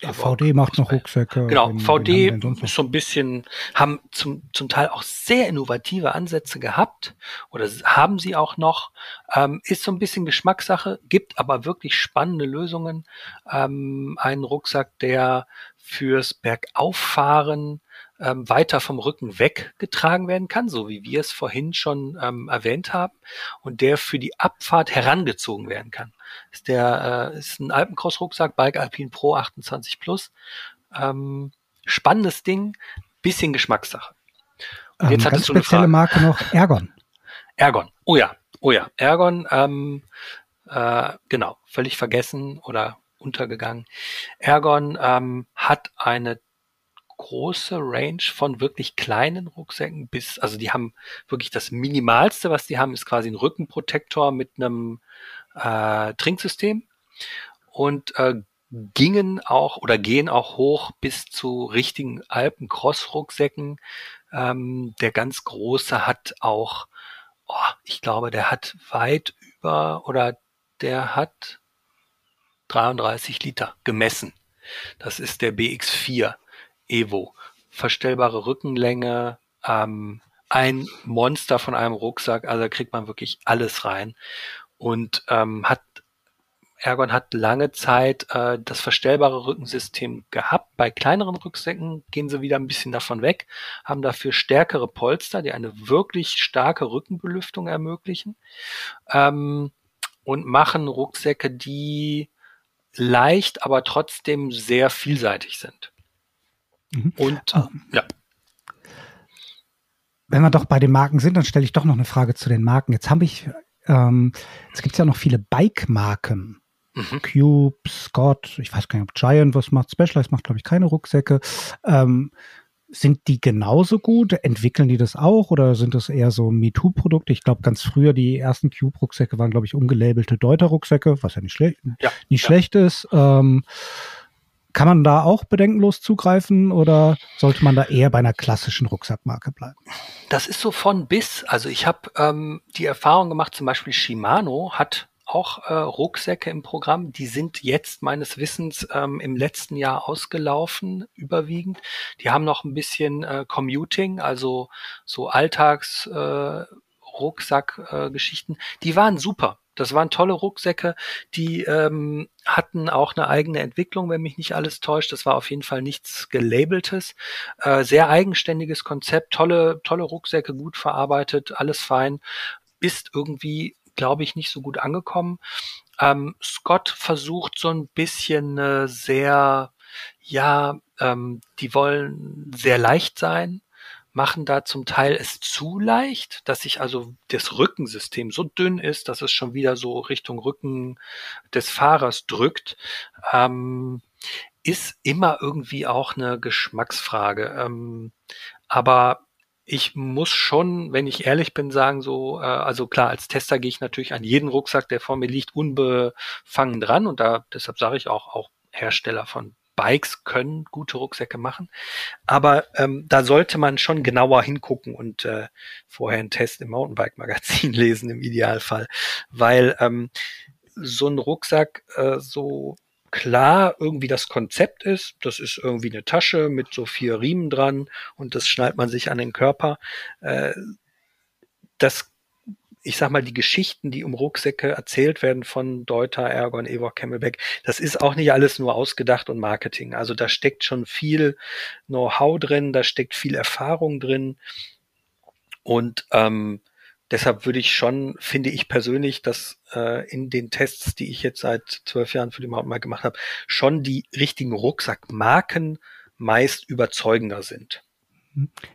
Ja, VD macht noch Rucksäcke. Genau, wen VD ist so ein bisschen, haben zum, zum Teil auch sehr innovative Ansätze gehabt oder haben sie auch noch, ähm, ist so ein bisschen Geschmackssache, gibt aber wirklich spannende Lösungen. Ähm, einen Rucksack, der fürs Bergauffahren ähm, weiter vom Rücken weggetragen werden kann, so wie wir es vorhin schon ähm, erwähnt haben, und der für die Abfahrt herangezogen werden kann. Ist der äh, ist ein Alpencross-Rucksack, Bike Alpine Pro 28 Plus. Ähm, spannendes Ding, bisschen Geschmackssache. Und jetzt ähm, ganz spezielle Marke noch, Ergon. Ergon, oh ja, oh ja, Ergon, ähm, äh, genau, völlig vergessen oder untergegangen. Ergon ähm, hat eine große Range von wirklich kleinen Rucksäcken bis, also die haben wirklich das Minimalste, was die haben, ist quasi ein Rückenprotektor mit einem äh, Trinksystem und äh, gingen auch oder gehen auch hoch bis zu richtigen Alpen-Cross-Rucksäcken. Ähm, der ganz große hat auch, oh, ich glaube, der hat weit über oder der hat 33 Liter gemessen. Das ist der BX4 Evo. Verstellbare Rückenlänge, ähm, ein Monster von einem Rucksack, also da kriegt man wirklich alles rein und ähm, hat Ergon hat lange Zeit äh, das verstellbare Rückensystem gehabt. Bei kleineren Rucksäcken gehen sie wieder ein bisschen davon weg, haben dafür stärkere Polster, die eine wirklich starke Rückenbelüftung ermöglichen ähm, und machen Rucksäcke, die leicht, aber trotzdem sehr vielseitig sind. Mhm. Und oh. ja. Wenn wir doch bei den Marken sind, dann stelle ich doch noch eine Frage zu den Marken. Jetzt habe ich, ähm, es gibt ja noch viele Bike-Marken. Mhm. Cube, Scott, ich weiß gar nicht, ob Giant was macht, Specialized macht, glaube ich, keine Rucksäcke. Ähm, sind die genauso gut? Entwickeln die das auch oder sind das eher so MeToo-Produkte? Ich glaube, ganz früher die ersten Cube-Rucksäcke waren, glaube ich, umgelabelte Deuter-Rucksäcke, was ja nicht, schle ja, nicht ja. schlecht ist. Ähm, kann man da auch bedenkenlos zugreifen oder sollte man da eher bei einer klassischen Rucksackmarke bleiben? Das ist so von bis. Also ich habe ähm, die Erfahrung gemacht, zum Beispiel Shimano hat auch äh, Rucksäcke im Programm. Die sind jetzt meines Wissens ähm, im letzten Jahr ausgelaufen, überwiegend. Die haben noch ein bisschen äh, Commuting, also so Alltags äh, Rucksackgeschichten. Äh, die waren super. Das waren tolle Rucksäcke, die ähm, hatten auch eine eigene Entwicklung, wenn mich nicht alles täuscht. Das war auf jeden Fall nichts gelabeltes. Äh, sehr eigenständiges Konzept, tolle, tolle Rucksäcke, gut verarbeitet, alles fein. Ist irgendwie, glaube ich, nicht so gut angekommen. Ähm, Scott versucht so ein bisschen äh, sehr, ja, ähm, die wollen sehr leicht sein machen da zum Teil es zu leicht, dass sich also das Rückensystem so dünn ist, dass es schon wieder so Richtung Rücken des Fahrers drückt. Ähm, ist immer irgendwie auch eine Geschmacksfrage. Ähm, aber ich muss schon, wenn ich ehrlich bin, sagen so, äh, also klar, als Tester gehe ich natürlich an jeden Rucksack, der vor mir liegt, unbefangen dran und da deshalb sage ich auch auch Hersteller von Bikes können gute Rucksäcke machen. Aber ähm, da sollte man schon genauer hingucken und äh, vorher einen Test im Mountainbike-Magazin lesen im Idealfall. Weil ähm, so ein Rucksack äh, so klar irgendwie das Konzept ist, das ist irgendwie eine Tasche mit so vier Riemen dran und das schnallt man sich an den Körper. Äh, das ich sag mal, die Geschichten, die um Rucksäcke erzählt werden von Deuter, Ergon, Evo, Camelback, das ist auch nicht alles nur ausgedacht und Marketing. Also da steckt schon viel Know-how drin, da steckt viel Erfahrung drin. Und ähm, deshalb würde ich schon, finde ich persönlich, dass äh, in den Tests, die ich jetzt seit zwölf Jahren für die Mountainbike gemacht habe, schon die richtigen Rucksackmarken meist überzeugender sind.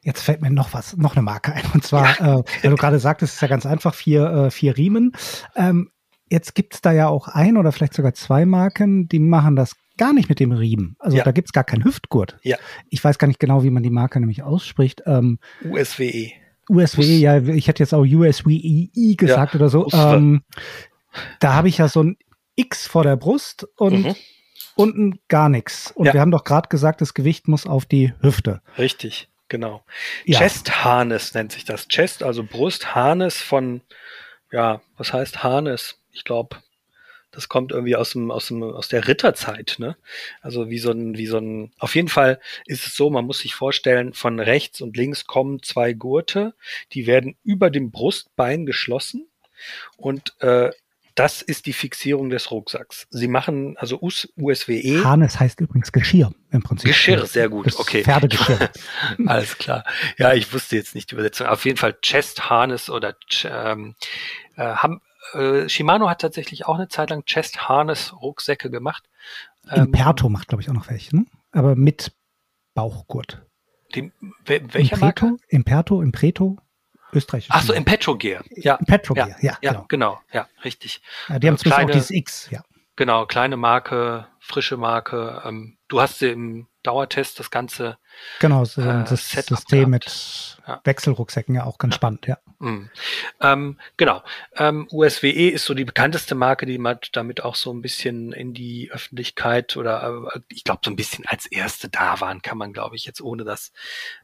Jetzt fällt mir noch was, noch eine Marke ein. Und zwar, ja. äh, weil du gerade sagtest, ist ja ganz einfach, vier, äh, vier Riemen. Ähm, jetzt gibt's da ja auch ein oder vielleicht sogar zwei Marken, die machen das gar nicht mit dem Riemen. Also ja. da gibt's gar keinen Hüftgurt. Ja. Ich weiß gar nicht genau, wie man die Marke nämlich ausspricht. Ähm, USWE. USWE, ja, ich hätte jetzt auch USWEI gesagt ja. oder so. Ähm, da habe ich ja so ein X vor der Brust und mhm. unten gar nichts. Und ja. wir haben doch gerade gesagt, das Gewicht muss auf die Hüfte. Richtig. Genau. Ja. Chest Harness nennt sich das. Chest, also Brust, Harness von, ja, was heißt Harness? Ich glaube, das kommt irgendwie aus dem, aus dem, aus der Ritterzeit, ne? Also wie so ein, wie so ein, auf jeden Fall ist es so, man muss sich vorstellen, von rechts und links kommen zwei Gurte, die werden über dem Brustbein geschlossen und äh, das ist die Fixierung des Rucksacks. Sie machen also US USWE. Harness heißt übrigens Geschirr im Prinzip. Geschirr, sehr gut. Das okay. Pferdegeschirr. Alles klar. Ja, ich wusste jetzt nicht die Übersetzung. Auf jeden Fall Chest Harness oder ähm, äh, haben, äh, Shimano hat tatsächlich auch eine Zeit lang Chest Harness Rucksäcke gemacht. Ähm, Imperto macht, glaube ich, auch noch welche, ne? aber mit Bauchgurt. Die, welcher Impreto, Marke? Imperto, Impreto, Österreich. Ach so, Impetro Gear. Ja. Impetro Gear, ja, ja, genau. genau. Ja, richtig. Ja, die haben zwar auch dieses X, ja. Genau, kleine Marke, frische Marke. Ähm, du hast im Dauertest das ganze Genau, so äh, das System mit ja. Wechselrucksäcken ja auch ganz spannend, ja. Mhm. Ähm, genau. Ähm, USWE ist so die bekannteste Marke, die man damit auch so ein bisschen in die Öffentlichkeit oder äh, ich glaube so ein bisschen als erste da waren, kann man glaube ich jetzt ohne das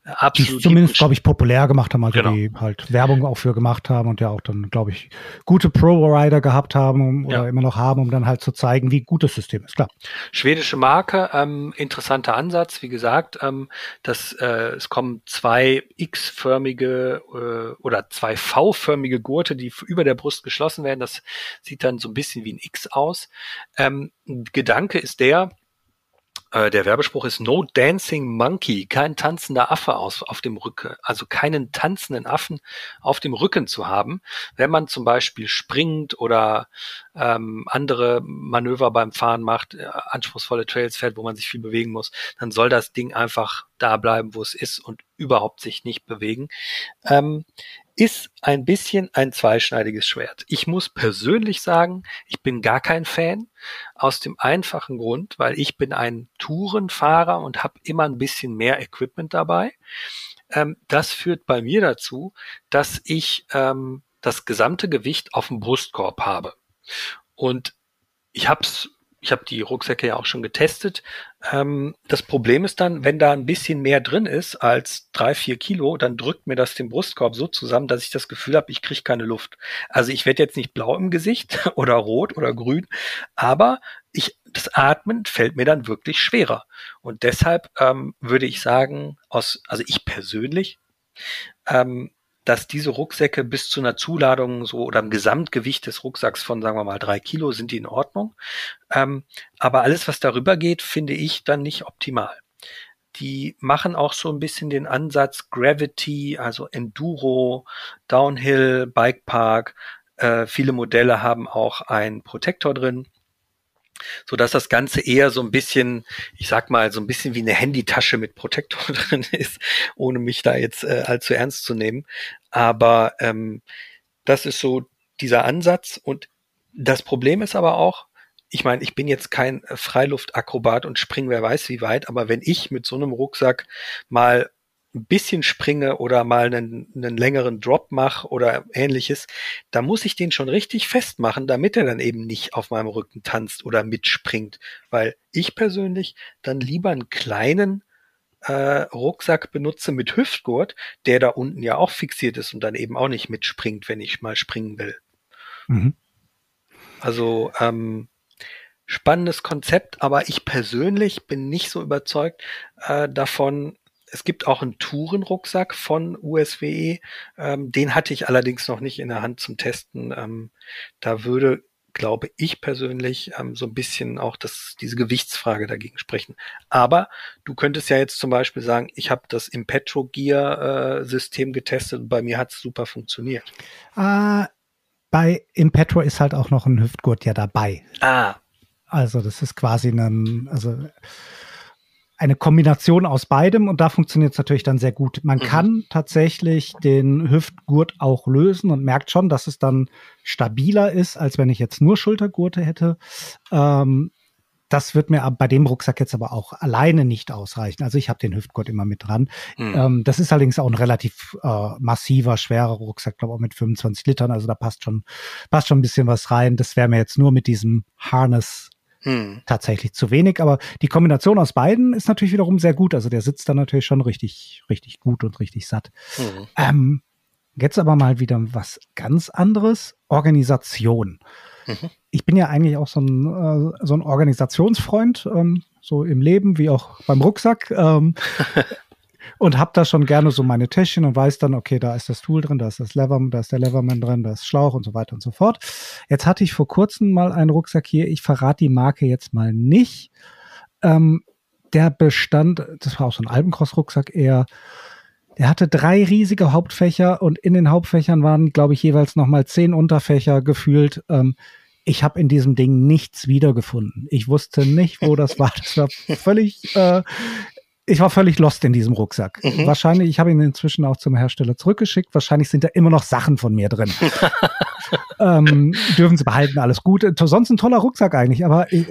äh, absolut. Die zumindest glaube ich populär gemacht haben, also genau. die halt Werbung auch für gemacht haben und ja auch dann glaube ich gute Pro-Rider gehabt haben um, oder ja. immer noch haben, um dann halt zu zeigen, wie gut das System ist. Klar. Schwedische Marke, ähm, interessanter Ansatz, wie gesagt, ähm, dass äh, es kommen zwei X-förmige äh, oder zwei V-förmige Gurte, die über der Brust geschlossen werden. Das sieht dann so ein bisschen wie ein X aus. Ähm, Gedanke ist der, äh, der Werbespruch ist No Dancing Monkey, kein tanzender Affe aus, auf dem Rücken, also keinen tanzenden Affen auf dem Rücken zu haben, wenn man zum Beispiel springt oder ähm, andere Manöver beim Fahren macht, äh, anspruchsvolle Trails fährt, wo man sich viel bewegen muss, dann soll das Ding einfach da bleiben, wo es ist und überhaupt sich nicht bewegen. Ähm, ist ein bisschen ein zweischneidiges Schwert. Ich muss persönlich sagen, ich bin gar kein Fan aus dem einfachen Grund, weil ich bin ein Tourenfahrer und habe immer ein bisschen mehr Equipment dabei. Ähm, das führt bei mir dazu, dass ich ähm, das gesamte Gewicht auf dem Brustkorb habe. Und ich habe es ich habe die Rucksäcke ja auch schon getestet. Ähm, das Problem ist dann, wenn da ein bisschen mehr drin ist als drei, vier Kilo, dann drückt mir das den Brustkorb so zusammen, dass ich das Gefühl habe, ich kriege keine Luft. Also ich werde jetzt nicht blau im Gesicht oder rot oder grün, aber ich, das Atmen fällt mir dann wirklich schwerer. Und deshalb ähm, würde ich sagen, aus, also ich persönlich ähm, dass diese Rucksäcke bis zu einer Zuladung so oder im Gesamtgewicht des Rucksacks von, sagen wir mal, drei Kilo sind die in Ordnung. Ähm, aber alles, was darüber geht, finde ich dann nicht optimal. Die machen auch so ein bisschen den Ansatz Gravity, also Enduro, Downhill, Bikepark. Äh, viele Modelle haben auch einen Protektor drin so dass das Ganze eher so ein bisschen, ich sag mal, so ein bisschen wie eine Handytasche mit Protektor drin ist, ohne mich da jetzt äh, allzu ernst zu nehmen. Aber ähm, das ist so dieser Ansatz und das Problem ist aber auch, ich meine, ich bin jetzt kein Freiluftakrobat und springe wer weiß wie weit, aber wenn ich mit so einem Rucksack mal ein bisschen springe oder mal einen, einen längeren Drop mache oder ähnliches, da muss ich den schon richtig festmachen, damit er dann eben nicht auf meinem Rücken tanzt oder mitspringt. Weil ich persönlich dann lieber einen kleinen äh, Rucksack benutze mit Hüftgurt, der da unten ja auch fixiert ist und dann eben auch nicht mitspringt, wenn ich mal springen will. Mhm. Also ähm, spannendes Konzept, aber ich persönlich bin nicht so überzeugt äh, davon, es gibt auch einen Tourenrucksack von USWE. Ähm, den hatte ich allerdings noch nicht in der Hand zum Testen. Ähm, da würde, glaube ich persönlich, ähm, so ein bisschen auch das, diese Gewichtsfrage dagegen sprechen. Aber du könntest ja jetzt zum Beispiel sagen, ich habe das Impetro Gear äh, System getestet und bei mir hat es super funktioniert. Äh, bei Impetro ist halt auch noch ein Hüftgurt ja dabei. Ah. Also das ist quasi ein, also eine Kombination aus beidem und da funktioniert es natürlich dann sehr gut. Man mhm. kann tatsächlich den Hüftgurt auch lösen und merkt schon, dass es dann stabiler ist, als wenn ich jetzt nur Schultergurte hätte. Ähm, das wird mir bei dem Rucksack jetzt aber auch alleine nicht ausreichen. Also ich habe den Hüftgurt immer mit dran. Mhm. Ähm, das ist allerdings auch ein relativ äh, massiver, schwerer Rucksack, glaube auch mit 25 Litern. Also da passt schon, passt schon ein bisschen was rein. Das wäre mir jetzt nur mit diesem Harness hm. tatsächlich zu wenig. Aber die Kombination aus beiden ist natürlich wiederum sehr gut. Also der sitzt dann natürlich schon richtig, richtig gut und richtig satt. Hm. Ähm, jetzt aber mal wieder was ganz anderes. Organisation. Mhm. Ich bin ja eigentlich auch so ein, äh, so ein Organisationsfreund, ähm, so im Leben wie auch beim Rucksack. Ähm, und habe da schon gerne so meine Täschchen und weiß dann, okay, da ist das Tool drin, da ist das Lever, da ist der Leverman drin, da ist Schlauch und so weiter und so fort. Jetzt hatte ich vor kurzem mal einen Rucksack hier, ich verrate die Marke jetzt mal nicht. Ähm, der bestand, das war auch so ein Albencross-Rucksack eher, der hatte drei riesige Hauptfächer und in den Hauptfächern waren, glaube ich, jeweils nochmal zehn Unterfächer gefühlt. Ähm, ich habe in diesem Ding nichts wiedergefunden. Ich wusste nicht, wo das war. Das war völlig äh, ich war völlig lost in diesem Rucksack. Mhm. Wahrscheinlich, ich habe ihn inzwischen auch zum Hersteller zurückgeschickt. Wahrscheinlich sind da immer noch Sachen von mir drin. ähm, dürfen sie behalten, alles gut. Sonst ein toller Rucksack eigentlich, aber äh,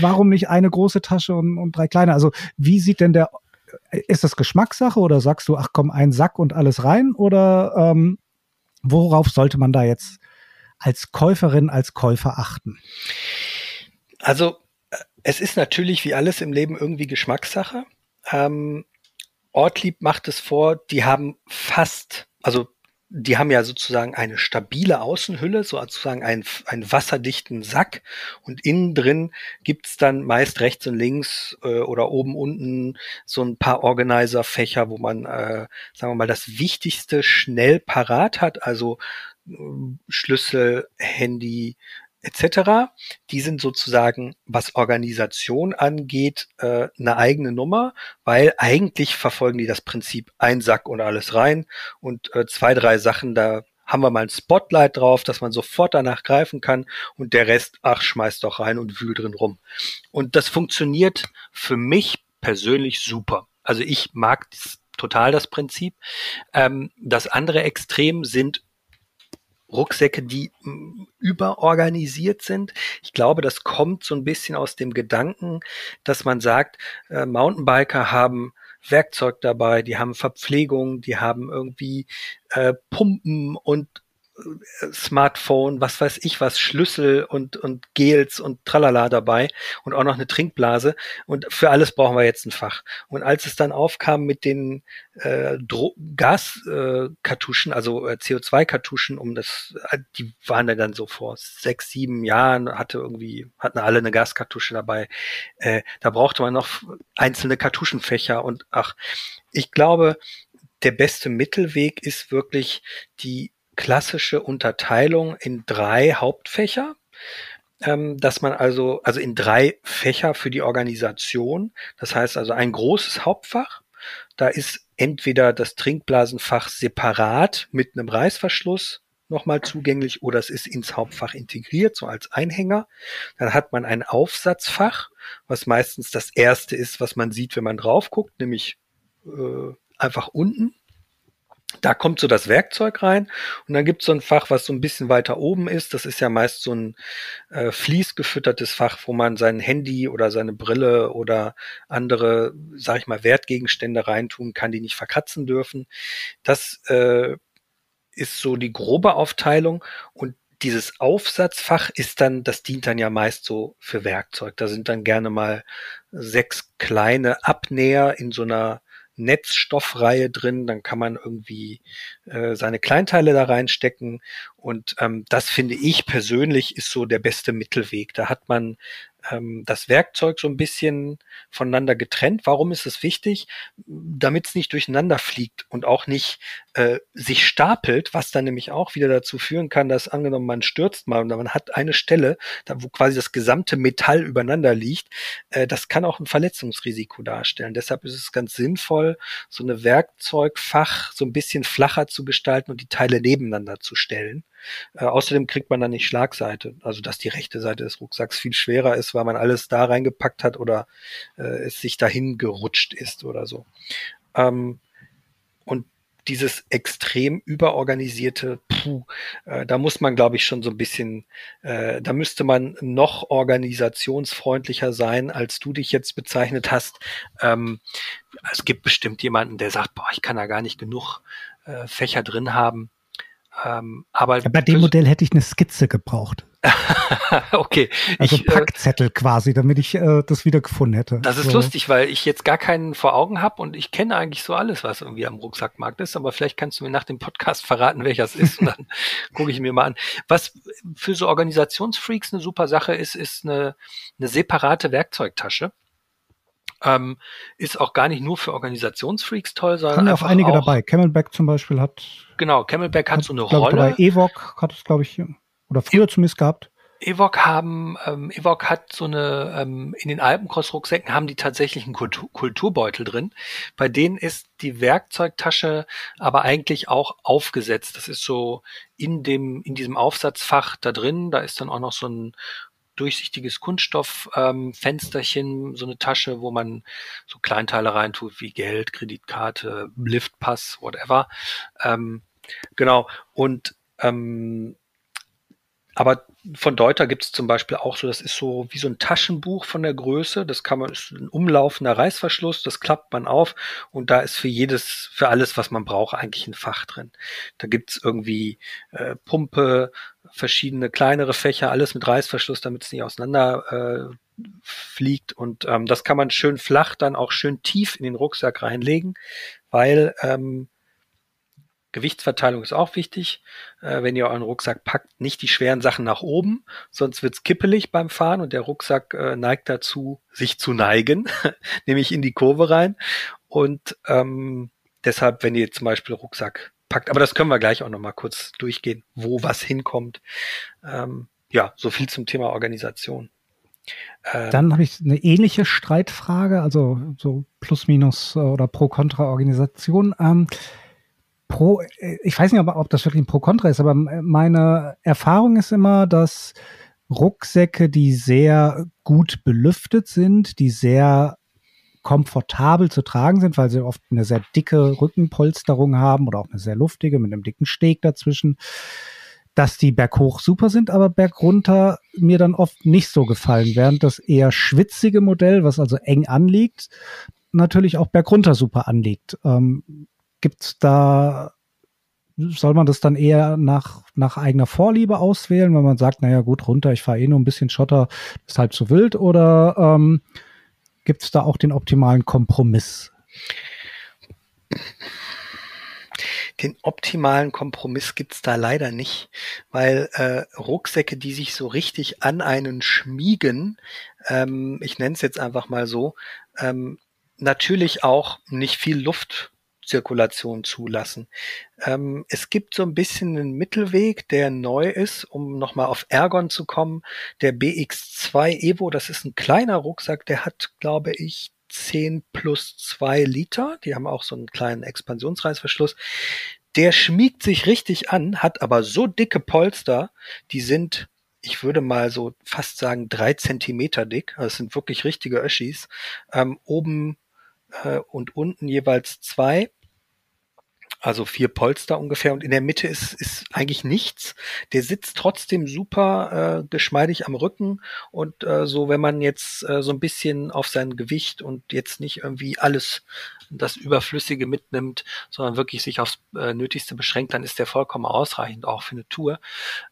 warum nicht eine große Tasche und, und drei kleine? Also wie sieht denn der, ist das Geschmackssache oder sagst du, ach komm, ein Sack und alles rein? Oder ähm, worauf sollte man da jetzt als Käuferin, als Käufer achten? Also äh, es ist natürlich wie alles im Leben irgendwie Geschmackssache. Ähm, Ortlieb macht es vor, die haben fast, also die haben ja sozusagen eine stabile Außenhülle, so sozusagen einen, einen wasserdichten Sack. Und innen drin gibt's dann meist rechts und links äh, oder oben unten so ein paar Organizer-Fächer, wo man, äh, sagen wir mal, das Wichtigste schnell parat hat, also äh, Schlüssel, Handy, etc. Die sind sozusagen, was Organisation angeht, äh, eine eigene Nummer, weil eigentlich verfolgen die das Prinzip ein Sack und alles rein und äh, zwei, drei Sachen, da haben wir mal ein Spotlight drauf, dass man sofort danach greifen kann und der Rest, ach, schmeißt doch rein und wühl drin rum. Und das funktioniert für mich persönlich super. Also ich mag total das Prinzip. Ähm, das andere Extrem sind Rucksäcke, die mm, überorganisiert sind. Ich glaube, das kommt so ein bisschen aus dem Gedanken, dass man sagt, äh, Mountainbiker haben Werkzeug dabei, die haben Verpflegung, die haben irgendwie äh, Pumpen und Smartphone, was weiß ich was, Schlüssel und, und Gels und Tralala dabei und auch noch eine Trinkblase. Und für alles brauchen wir jetzt ein Fach. Und als es dann aufkam mit den äh, Gaskartuschen, äh, also äh, CO2-Kartuschen, um das, äh, die waren dann so vor sechs, sieben Jahren, hatte irgendwie, hatten alle eine Gaskartusche dabei. Äh, da brauchte man noch einzelne Kartuschenfächer und ach, ich glaube, der beste Mittelweg ist wirklich die klassische Unterteilung in drei Hauptfächer, ähm, dass man also, also in drei Fächer für die Organisation, das heißt also ein großes Hauptfach, da ist entweder das Trinkblasenfach separat mit einem Reißverschluss nochmal zugänglich oder es ist ins Hauptfach integriert, so als Einhänger. Dann hat man ein Aufsatzfach, was meistens das erste ist, was man sieht, wenn man drauf guckt, nämlich äh, einfach unten da kommt so das Werkzeug rein und dann gibt es so ein Fach, was so ein bisschen weiter oben ist. Das ist ja meist so ein äh, fließgefüttertes Fach, wo man sein Handy oder seine Brille oder andere, sag ich mal, Wertgegenstände reintun kann, die nicht verkratzen dürfen. Das äh, ist so die grobe Aufteilung und dieses Aufsatzfach ist dann, das dient dann ja meist so für Werkzeug. Da sind dann gerne mal sechs kleine Abnäher in so einer Netzstoffreihe drin, dann kann man irgendwie äh, seine Kleinteile da reinstecken und ähm, das finde ich persönlich ist so der beste Mittelweg. Da hat man ähm, das Werkzeug so ein bisschen voneinander getrennt. Warum ist es wichtig? Damit es nicht durcheinander fliegt und auch nicht äh, sich stapelt, was dann nämlich auch wieder dazu führen kann, dass angenommen man stürzt mal und man hat eine Stelle, da wo quasi das gesamte Metall übereinander liegt, äh, das kann auch ein Verletzungsrisiko darstellen. Deshalb ist es ganz sinnvoll, so eine Werkzeugfach so ein bisschen flacher zu gestalten und die Teile nebeneinander zu stellen. Äh, außerdem kriegt man dann nicht Schlagseite, also dass die rechte Seite des Rucksacks viel schwerer ist, weil man alles da reingepackt hat oder äh, es sich dahin gerutscht ist oder so. Ähm, und dieses extrem überorganisierte, puh, äh, da muss man, glaube ich, schon so ein bisschen, äh, da müsste man noch organisationsfreundlicher sein, als du dich jetzt bezeichnet hast. Ähm, es gibt bestimmt jemanden, der sagt, boah, ich kann da gar nicht genug äh, Fächer drin haben. Ähm, aber ja, bei dem Modell hätte ich eine Skizze gebraucht. okay. Also ich, äh, Packzettel äh, quasi, damit ich äh, das wieder gefunden hätte. Das ist so. lustig, weil ich jetzt gar keinen vor Augen habe und ich kenne eigentlich so alles, was irgendwie am Rucksackmarkt ist, aber vielleicht kannst du mir nach dem Podcast verraten, welcher es ist und dann gucke ich mir mal an. Was für so Organisationsfreaks eine super Sache ist, ist eine, eine separate Werkzeugtasche. Ähm, ist auch gar nicht nur für Organisationsfreaks toll, sondern. Haben ja auch einige auch, dabei. Camelback zum Beispiel hat. Genau, Camelback hat, hat so eine Rolle. Dabei. Evok hat es, glaube ich, oder früher e zumindest gehabt. Evok haben, ähm, Evok hat so eine, ähm, in den Alpencross-Rucksäcken haben die tatsächlich einen Kultur Kulturbeutel drin. Bei denen ist die Werkzeugtasche aber eigentlich auch aufgesetzt. Das ist so in dem, in diesem Aufsatzfach da drin. Da ist dann auch noch so ein durchsichtiges Kunststofffensterchen, ähm, so eine Tasche, wo man so Kleinteile reintut wie Geld, Kreditkarte, Liftpass, whatever. Ähm, genau. Und ähm, aber von Deuter gibt es zum Beispiel auch so, das ist so wie so ein Taschenbuch von der Größe. Das kann man, ist ein umlaufender Reißverschluss, das klappt man auf und da ist für jedes, für alles, was man braucht, eigentlich ein Fach drin. Da gibt's irgendwie äh, Pumpe, verschiedene kleinere Fächer, alles mit Reißverschluss, damit es nicht auseinander äh, fliegt. Und ähm, das kann man schön flach dann auch schön tief in den Rucksack reinlegen, weil ähm, Gewichtsverteilung ist auch wichtig. Äh, wenn ihr euren Rucksack packt, nicht die schweren Sachen nach oben, sonst wird's kippelig beim Fahren und der Rucksack äh, neigt dazu, sich zu neigen, nämlich in die Kurve rein. Und ähm, deshalb, wenn ihr zum Beispiel Rucksack packt, aber das können wir gleich auch nochmal kurz durchgehen, wo was hinkommt. Ähm, ja, so viel zum Thema Organisation. Ähm, Dann habe ich eine ähnliche Streitfrage, also so plus minus äh, oder pro kontra Organisation. Ähm, Pro, äh, ich weiß nicht, ob, ob das wirklich ein Pro-Kontra ist, aber meine Erfahrung ist immer, dass Rucksäcke, die sehr gut belüftet sind, die sehr komfortabel zu tragen sind, weil sie oft eine sehr dicke Rückenpolsterung haben oder auch eine sehr luftige mit einem dicken Steg dazwischen, dass die berghoch super sind, aber bergunter mir dann oft nicht so gefallen, während das eher schwitzige Modell, was also eng anliegt, natürlich auch bergunter super anliegt. Ähm, Gibt's da, soll man das dann eher nach, nach eigener Vorliebe auswählen, wenn man sagt, naja gut, runter, ich fahre eh nur ein bisschen Schotter, ist halb so wild, oder ähm, gibt es da auch den optimalen Kompromiss? Den optimalen Kompromiss gibt's da leider nicht, weil äh, Rucksäcke, die sich so richtig an einen schmiegen, ähm, ich nenne es jetzt einfach mal so, ähm, natürlich auch nicht viel Luft Zirkulation zulassen. Ähm, es gibt so ein bisschen einen Mittelweg, der neu ist, um nochmal auf Ergon zu kommen. Der BX2 Evo, das ist ein kleiner Rucksack, der hat, glaube ich, 10 plus 2 Liter. Die haben auch so einen kleinen Expansionsreißverschluss. Der schmiegt sich richtig an, hat aber so dicke Polster, die sind ich würde mal so fast sagen, drei Zentimeter dick. Das sind wirklich richtige Öschis. Ähm, oben äh, und unten jeweils zwei. Also vier Polster ungefähr und in der Mitte ist, ist eigentlich nichts. Der sitzt trotzdem super äh, geschmeidig am Rücken und äh, so, wenn man jetzt äh, so ein bisschen auf sein Gewicht und jetzt nicht irgendwie alles das Überflüssige mitnimmt, sondern wirklich sich aufs äh, Nötigste beschränkt, dann ist der vollkommen ausreichend auch für eine Tour.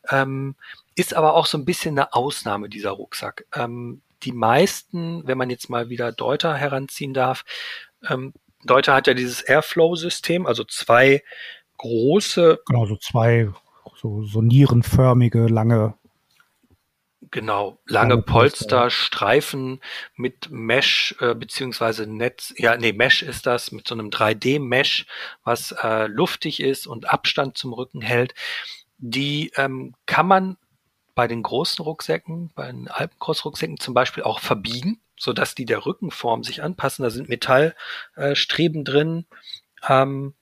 Ähm, ist aber auch so ein bisschen eine Ausnahme dieser Rucksack. Ähm, die meisten, wenn man jetzt mal wieder Deuter heranziehen darf, ähm, Deuter hat ja dieses Airflow-System, also zwei große. Genau, so zwei so, so nierenförmige, lange. Genau, lange, lange Polster, Streifen mit Mesh äh, beziehungsweise Netz, ja, nee, Mesh ist das, mit so einem 3D-Mesh, was äh, luftig ist und Abstand zum Rücken hält. Die ähm, kann man bei den großen Rucksäcken, bei den Alpencross-Rucksäcken zum Beispiel auch verbiegen, so dass die der Rückenform sich anpassen. Da sind Metallstreben äh, drin. Ähm,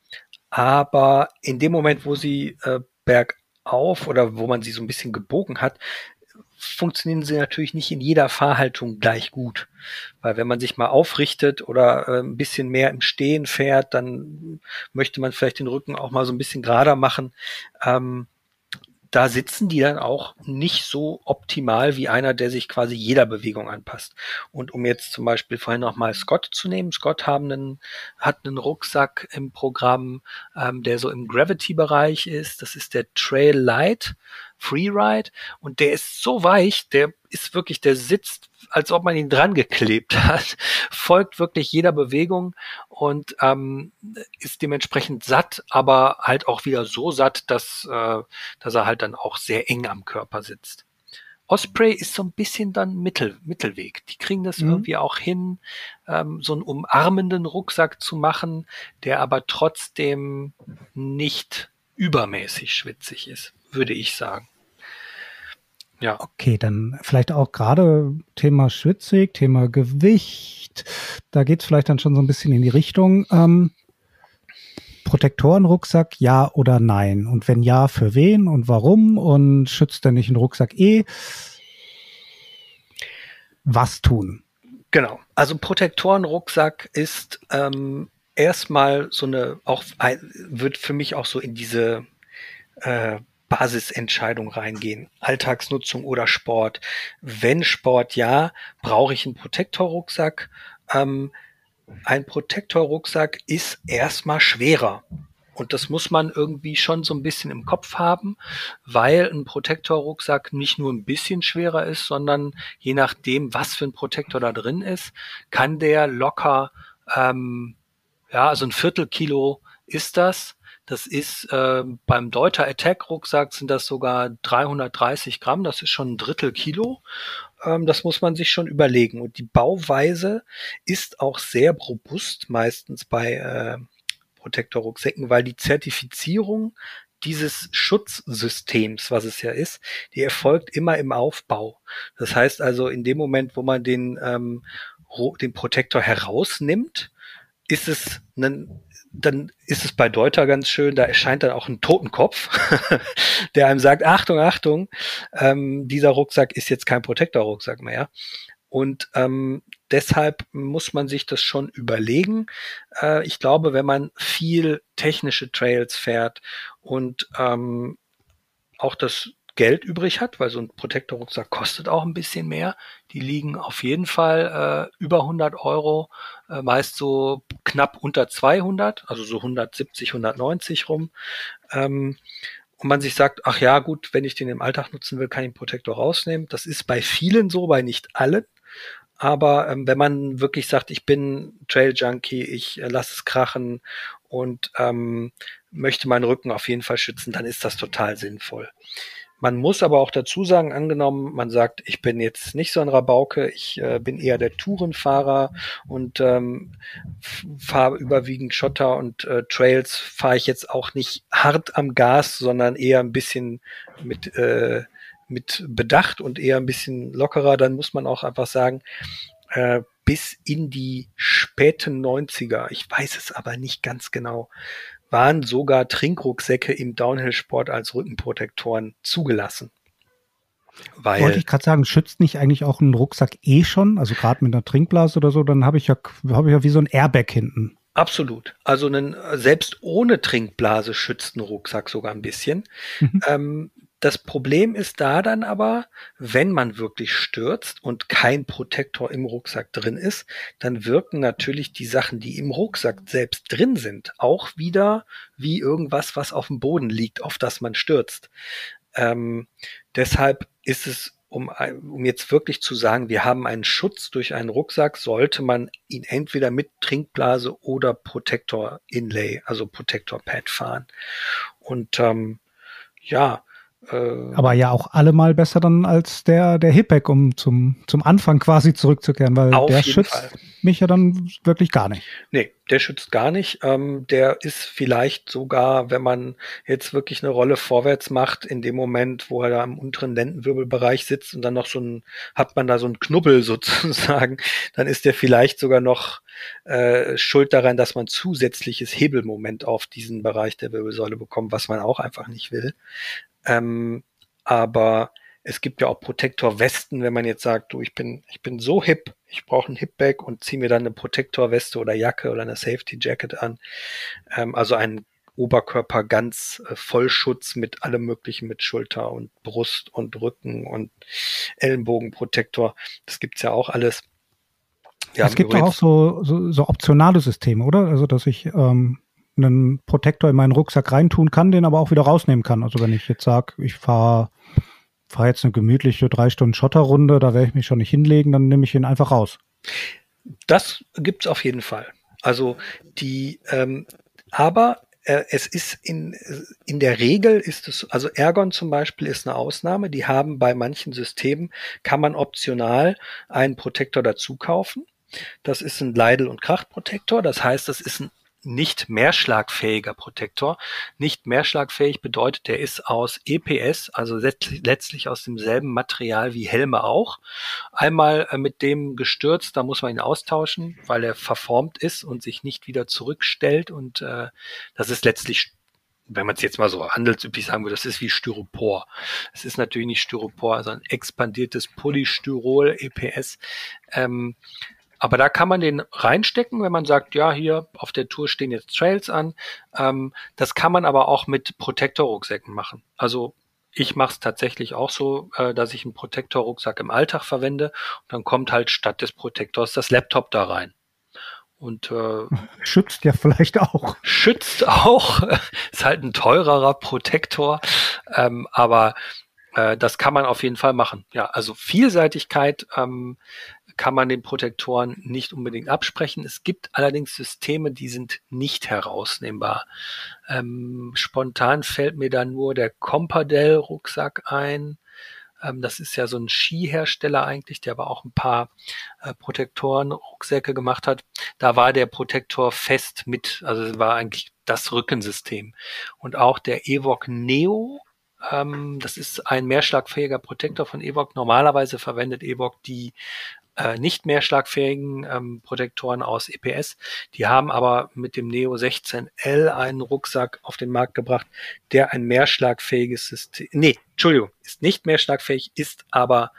aber in dem Moment, wo sie äh, bergauf oder wo man sie so ein bisschen gebogen hat, funktionieren sie natürlich nicht in jeder Fahrhaltung gleich gut. Weil wenn man sich mal aufrichtet oder äh, ein bisschen mehr im Stehen fährt, dann möchte man vielleicht den Rücken auch mal so ein bisschen gerader machen. Ähm, da sitzen die dann auch nicht so optimal wie einer, der sich quasi jeder Bewegung anpasst. Und um jetzt zum Beispiel vorhin noch mal Scott zu nehmen, Scott haben einen, hat einen Rucksack im Programm, ähm, der so im Gravity-Bereich ist. Das ist der Trail Light Freeride und der ist so weich, der ist wirklich, der sitzt, als ob man ihn dran geklebt hat, folgt wirklich jeder Bewegung und ähm, ist dementsprechend satt, aber halt auch wieder so satt, dass, äh, dass er halt dann auch sehr eng am Körper sitzt. Osprey ist so ein bisschen dann Mittel, Mittelweg. Die kriegen das mhm. irgendwie auch hin, ähm, so einen umarmenden Rucksack zu machen, der aber trotzdem nicht übermäßig schwitzig ist, würde ich sagen. Ja. Okay, dann vielleicht auch gerade Thema schwitzig, Thema Gewicht. Da geht es vielleicht dann schon so ein bisschen in die Richtung. Ähm, Protektorenrucksack, ja oder nein? Und wenn ja, für wen und warum? Und schützt er nicht einen Rucksack eh? was tun? Genau. Also Protektorenrucksack ist ähm, erstmal so eine, auch wird für mich auch so in diese äh, Basisentscheidung reingehen. Alltagsnutzung oder Sport. Wenn Sport ja, brauche ich einen Protektorrucksack. Ähm, ein Protektorrucksack ist erstmal schwerer. Und das muss man irgendwie schon so ein bisschen im Kopf haben, weil ein Protektorrucksack nicht nur ein bisschen schwerer ist, sondern je nachdem, was für ein Protektor da drin ist, kann der locker, ähm, ja, also ein Viertelkilo ist das. Das ist äh, beim Deuter Attack Rucksack sind das sogar 330 Gramm. Das ist schon ein Drittel Kilo. Ähm, das muss man sich schon überlegen. Und die Bauweise ist auch sehr robust, meistens bei äh, Protektor-Rucksäcken, weil die Zertifizierung dieses Schutzsystems, was es ja ist, die erfolgt immer im Aufbau. Das heißt also, in dem Moment, wo man den, ähm, den Protektor herausnimmt, ist es ein, dann ist es bei Deuter ganz schön, da erscheint dann auch ein Totenkopf, der einem sagt, Achtung, Achtung, ähm, dieser Rucksack ist jetzt kein Protektor-Rucksack mehr. Und ähm, deshalb muss man sich das schon überlegen. Äh, ich glaube, wenn man viel technische Trails fährt und ähm, auch das Geld übrig hat, weil so ein Protektor-Rucksack kostet auch ein bisschen mehr. Die liegen auf jeden Fall äh, über 100 Euro, äh, meist so knapp unter 200, also so 170, 190 rum. Ähm, und man sich sagt, ach ja, gut, wenn ich den im Alltag nutzen will, kann ich den Protektor rausnehmen. Das ist bei vielen so, bei nicht allen. Aber ähm, wenn man wirklich sagt, ich bin Trail Junkie, ich äh, lasse es krachen und ähm, möchte meinen Rücken auf jeden Fall schützen, dann ist das total sinnvoll. Man muss aber auch dazu sagen, angenommen, man sagt, ich bin jetzt nicht so ein Rabauke, ich äh, bin eher der Tourenfahrer und ähm, fahre überwiegend Schotter und äh, Trails fahre ich jetzt auch nicht hart am Gas, sondern eher ein bisschen mit äh, mit Bedacht und eher ein bisschen lockerer, dann muss man auch einfach sagen, äh, bis in die späten 90er, ich weiß es aber nicht ganz genau, waren sogar Trinkrucksäcke im Downhill-Sport als Rückenprotektoren zugelassen. Weil, Wollte ich gerade sagen, schützt nicht eigentlich auch ein Rucksack eh schon? Also gerade mit einer Trinkblase oder so, dann habe ich ja, habe ich ja wie so ein Airbag hinten. Absolut. Also einen, selbst ohne Trinkblase schützt ein Rucksack sogar ein bisschen. Mhm. Ähm, das Problem ist da dann aber, wenn man wirklich stürzt und kein Protektor im Rucksack drin ist, dann wirken natürlich die Sachen, die im Rucksack selbst drin sind, auch wieder wie irgendwas, was auf dem Boden liegt, auf das man stürzt. Ähm, deshalb ist es, um, um jetzt wirklich zu sagen, wir haben einen Schutz durch einen Rucksack, sollte man ihn entweder mit Trinkblase oder Protektor Inlay, also Protektor Pad fahren. Und ähm, ja, äh, Aber ja auch allemal besser dann als der, der Hipback, um zum, zum Anfang quasi zurückzukehren, weil der schützt Fall. mich ja dann wirklich gar nicht. Nee, der schützt gar nicht. Ähm, der ist vielleicht sogar, wenn man jetzt wirklich eine Rolle vorwärts macht, in dem Moment, wo er da im unteren Lendenwirbelbereich sitzt und dann noch so ein, hat man da so einen Knubbel sozusagen, dann ist der vielleicht sogar noch äh, schuld daran, dass man zusätzliches Hebelmoment auf diesen Bereich der Wirbelsäule bekommt, was man auch einfach nicht will. Ähm, aber es gibt ja auch Protektorwesten, wenn man jetzt sagt, du, ich bin, ich bin so hip, ich brauche ein Hipback und ziehe mir dann eine Protektorweste oder Jacke oder eine Safety Jacket an. Ähm, also ein Oberkörper ganz äh, Vollschutz mit allem möglichen, mit Schulter und Brust und Rücken und Ellenbogenprotektor. Das gibt's ja auch alles. Wir es gibt auch so, so, so optionale Systeme, oder? Also, dass ich ähm, einen Protektor in meinen Rucksack reintun kann, den aber auch wieder rausnehmen kann. Also wenn ich jetzt sage, ich fahre fahr jetzt eine gemütliche drei Stunden Schotterrunde, da werde ich mich schon nicht hinlegen, dann nehme ich ihn einfach raus. Das gibt's auf jeden Fall. Also die, ähm, aber äh, es ist in, in der Regel ist es, also Ergon zum Beispiel ist eine Ausnahme. Die haben bei manchen Systemen, kann man optional einen Protektor dazu kaufen. Das ist ein Leidel- und Krachtprotektor. Das heißt, das ist ein nicht mehrschlagfähiger Protektor. Nicht mehrschlagfähig bedeutet, der ist aus EPS, also letztlich aus demselben Material wie Helme auch. Einmal äh, mit dem gestürzt, da muss man ihn austauschen, weil er verformt ist und sich nicht wieder zurückstellt und äh, das ist letztlich wenn man es jetzt mal so handelsüblich sagen würde, das ist wie Styropor. Es ist natürlich nicht Styropor, sondern expandiertes Polystyrol, EPS. Ähm, aber da kann man den reinstecken, wenn man sagt, ja, hier auf der Tour stehen jetzt Trails an. Ähm, das kann man aber auch mit Protektor-Rucksäcken machen. Also ich mache es tatsächlich auch so, äh, dass ich einen Protektor-Rucksack im Alltag verwende und dann kommt halt statt des Protektors das Laptop da rein. Und äh, schützt ja vielleicht auch. Schützt auch. ist halt ein teurerer Protektor, ähm, aber äh, das kann man auf jeden Fall machen. Ja, also Vielseitigkeit ähm, kann man den Protektoren nicht unbedingt absprechen. Es gibt allerdings Systeme, die sind nicht herausnehmbar. Ähm, spontan fällt mir da nur der Compadel-Rucksack ein. Ähm, das ist ja so ein Skihersteller eigentlich, der aber auch ein paar äh, Protektoren-Rucksäcke gemacht hat. Da war der Protektor fest mit, also war eigentlich das Rückensystem. Und auch der Evoc Neo, ähm, das ist ein mehrschlagfähiger Protektor von Evoc. Normalerweise verwendet Evoc die äh, nicht mehr schlagfähigen ähm, Protektoren aus EPS. Die haben aber mit dem Neo 16L einen Rucksack auf den Markt gebracht, der ein mehrschlagfähiges System, nee, Entschuldigung, ist nicht mehrschlagfähig, ist aber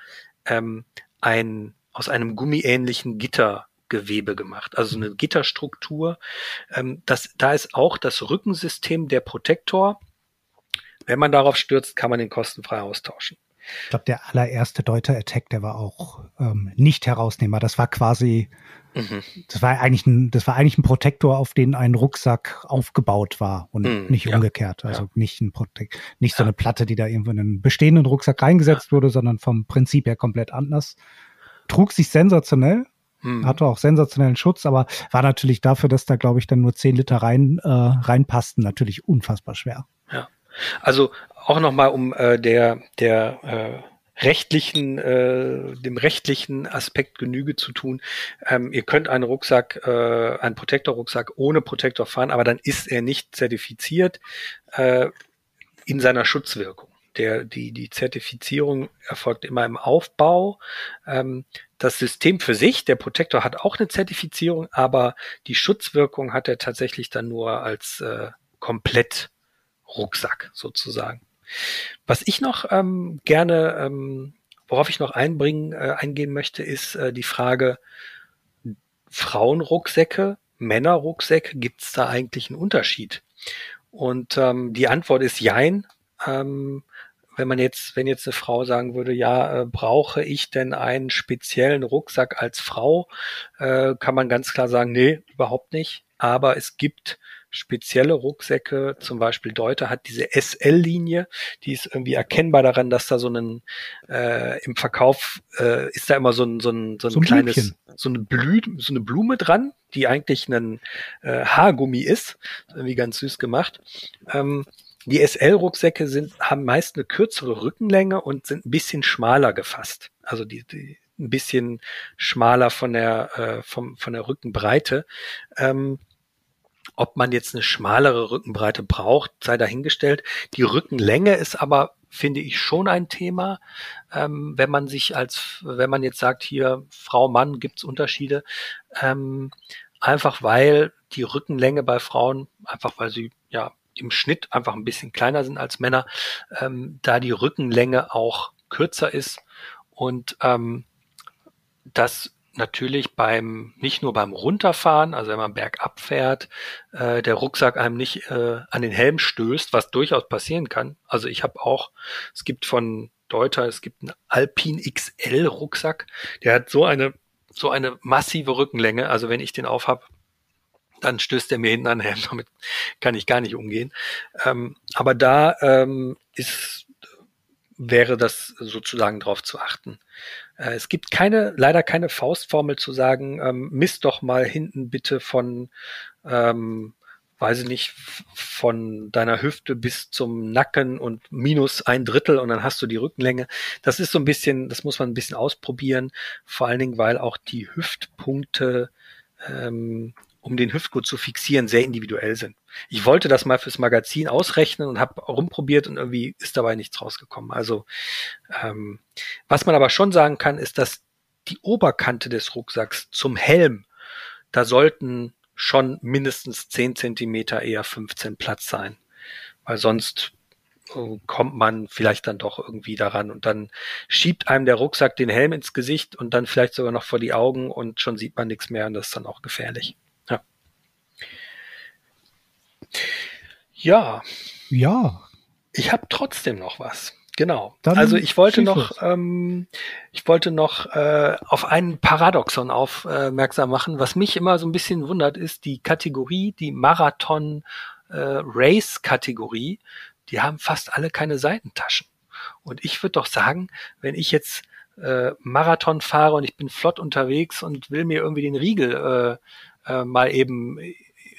ähm, ein aus einem gummiähnlichen Gittergewebe gemacht, also eine Gitterstruktur. Ähm, das, da ist auch das Rückensystem der Protektor. Wenn man darauf stürzt, kann man den kostenfrei austauschen. Ich glaube, der allererste Deuter Attack, der war auch ähm, nicht herausnehmbar. Das war quasi, mhm. das war eigentlich ein, das war eigentlich ein Protektor, auf den ein Rucksack aufgebaut war und mhm, nicht ja. umgekehrt. Also ja. nicht ein Protek nicht ja. so eine Platte, die da irgendwo in einen bestehenden Rucksack reingesetzt wurde, sondern vom Prinzip her komplett anders. Trug sich sensationell, mhm. hatte auch sensationellen Schutz, aber war natürlich dafür, dass da, glaube ich, dann nur zehn Liter rein, äh, reinpassten, natürlich unfassbar schwer. Ja. Also auch nochmal, um äh, der, der äh, rechtlichen, äh, dem rechtlichen Aspekt Genüge zu tun. Ähm, ihr könnt einen Rucksack, äh, einen Protektor-Rucksack ohne Protektor fahren, aber dann ist er nicht zertifiziert äh, in seiner Schutzwirkung. Der, die, die Zertifizierung erfolgt immer im Aufbau. Ähm, das System für sich, der Protektor hat auch eine Zertifizierung, aber die Schutzwirkung hat er tatsächlich dann nur als äh, komplett Rucksack sozusagen. Was ich noch ähm, gerne, ähm, worauf ich noch einbringen, äh, eingehen möchte, ist äh, die Frage Frauenrucksäcke, Männerrucksäcke, gibt es da eigentlich einen Unterschied? Und ähm, die Antwort ist Jein. Ähm, wenn man jetzt, wenn jetzt eine Frau sagen würde, ja, äh, brauche ich denn einen speziellen Rucksack als Frau, äh, kann man ganz klar sagen, nee, überhaupt nicht. Aber es gibt spezielle Rucksäcke, zum Beispiel Deuter hat diese SL-Linie, die ist irgendwie erkennbar daran, dass da so ein äh, im Verkauf äh, ist da immer so ein so ein, so ein, so ein kleines Blümchen. so eine Blü so eine Blume dran, die eigentlich ein äh, Haargummi ist, irgendwie ganz süß gemacht. Ähm, die SL-Rucksäcke sind haben meist eine kürzere Rückenlänge und sind ein bisschen schmaler gefasst. Also die, die ein bisschen schmaler von der äh, vom, von der Rückenbreite. Ähm, ob man jetzt eine schmalere Rückenbreite braucht, sei dahingestellt. Die Rückenlänge ist aber, finde ich, schon ein Thema. Ähm, wenn man sich als, wenn man jetzt sagt, hier Frau, Mann, gibt's Unterschiede. Ähm, einfach weil die Rückenlänge bei Frauen, einfach weil sie ja im Schnitt einfach ein bisschen kleiner sind als Männer, ähm, da die Rückenlänge auch kürzer ist und ähm, das natürlich beim, nicht nur beim Runterfahren, also wenn man bergab fährt, äh, der Rucksack einem nicht äh, an den Helm stößt, was durchaus passieren kann. Also ich habe auch, es gibt von Deuter, es gibt einen Alpine XL Rucksack, der hat so eine, so eine massive Rückenlänge. Also wenn ich den aufhab, dann stößt er mir hinten an den Helm. Damit kann ich gar nicht umgehen. Ähm, aber da ähm, ist, wäre das sozusagen drauf zu achten. Äh, es gibt keine, leider keine Faustformel zu sagen, ähm, misst doch mal hinten bitte von, ähm, weiß ich nicht, von deiner Hüfte bis zum Nacken und minus ein Drittel und dann hast du die Rückenlänge. Das ist so ein bisschen, das muss man ein bisschen ausprobieren, vor allen Dingen, weil auch die Hüftpunkte ähm, um den Hüftgurt zu fixieren, sehr individuell sind. Ich wollte das mal fürs Magazin ausrechnen und habe rumprobiert und irgendwie ist dabei nichts rausgekommen. Also ähm, was man aber schon sagen kann, ist, dass die Oberkante des Rucksacks zum Helm, da sollten schon mindestens 10 Zentimeter, eher 15 Platz sein. weil sonst äh, kommt man vielleicht dann doch irgendwie daran und dann schiebt einem der Rucksack den Helm ins Gesicht und dann vielleicht sogar noch vor die Augen und schon sieht man nichts mehr und das ist dann auch gefährlich. Ja. Ja. Ich habe trotzdem noch was. Genau. Dann also ich wollte noch, ähm, ich wollte noch äh, auf einen Paradoxon aufmerksam machen. Was mich immer so ein bisschen wundert, ist die Kategorie, die Marathon äh, Race Kategorie. Die haben fast alle keine Seitentaschen. Und ich würde doch sagen, wenn ich jetzt äh, Marathon fahre und ich bin flott unterwegs und will mir irgendwie den Riegel äh, äh, mal eben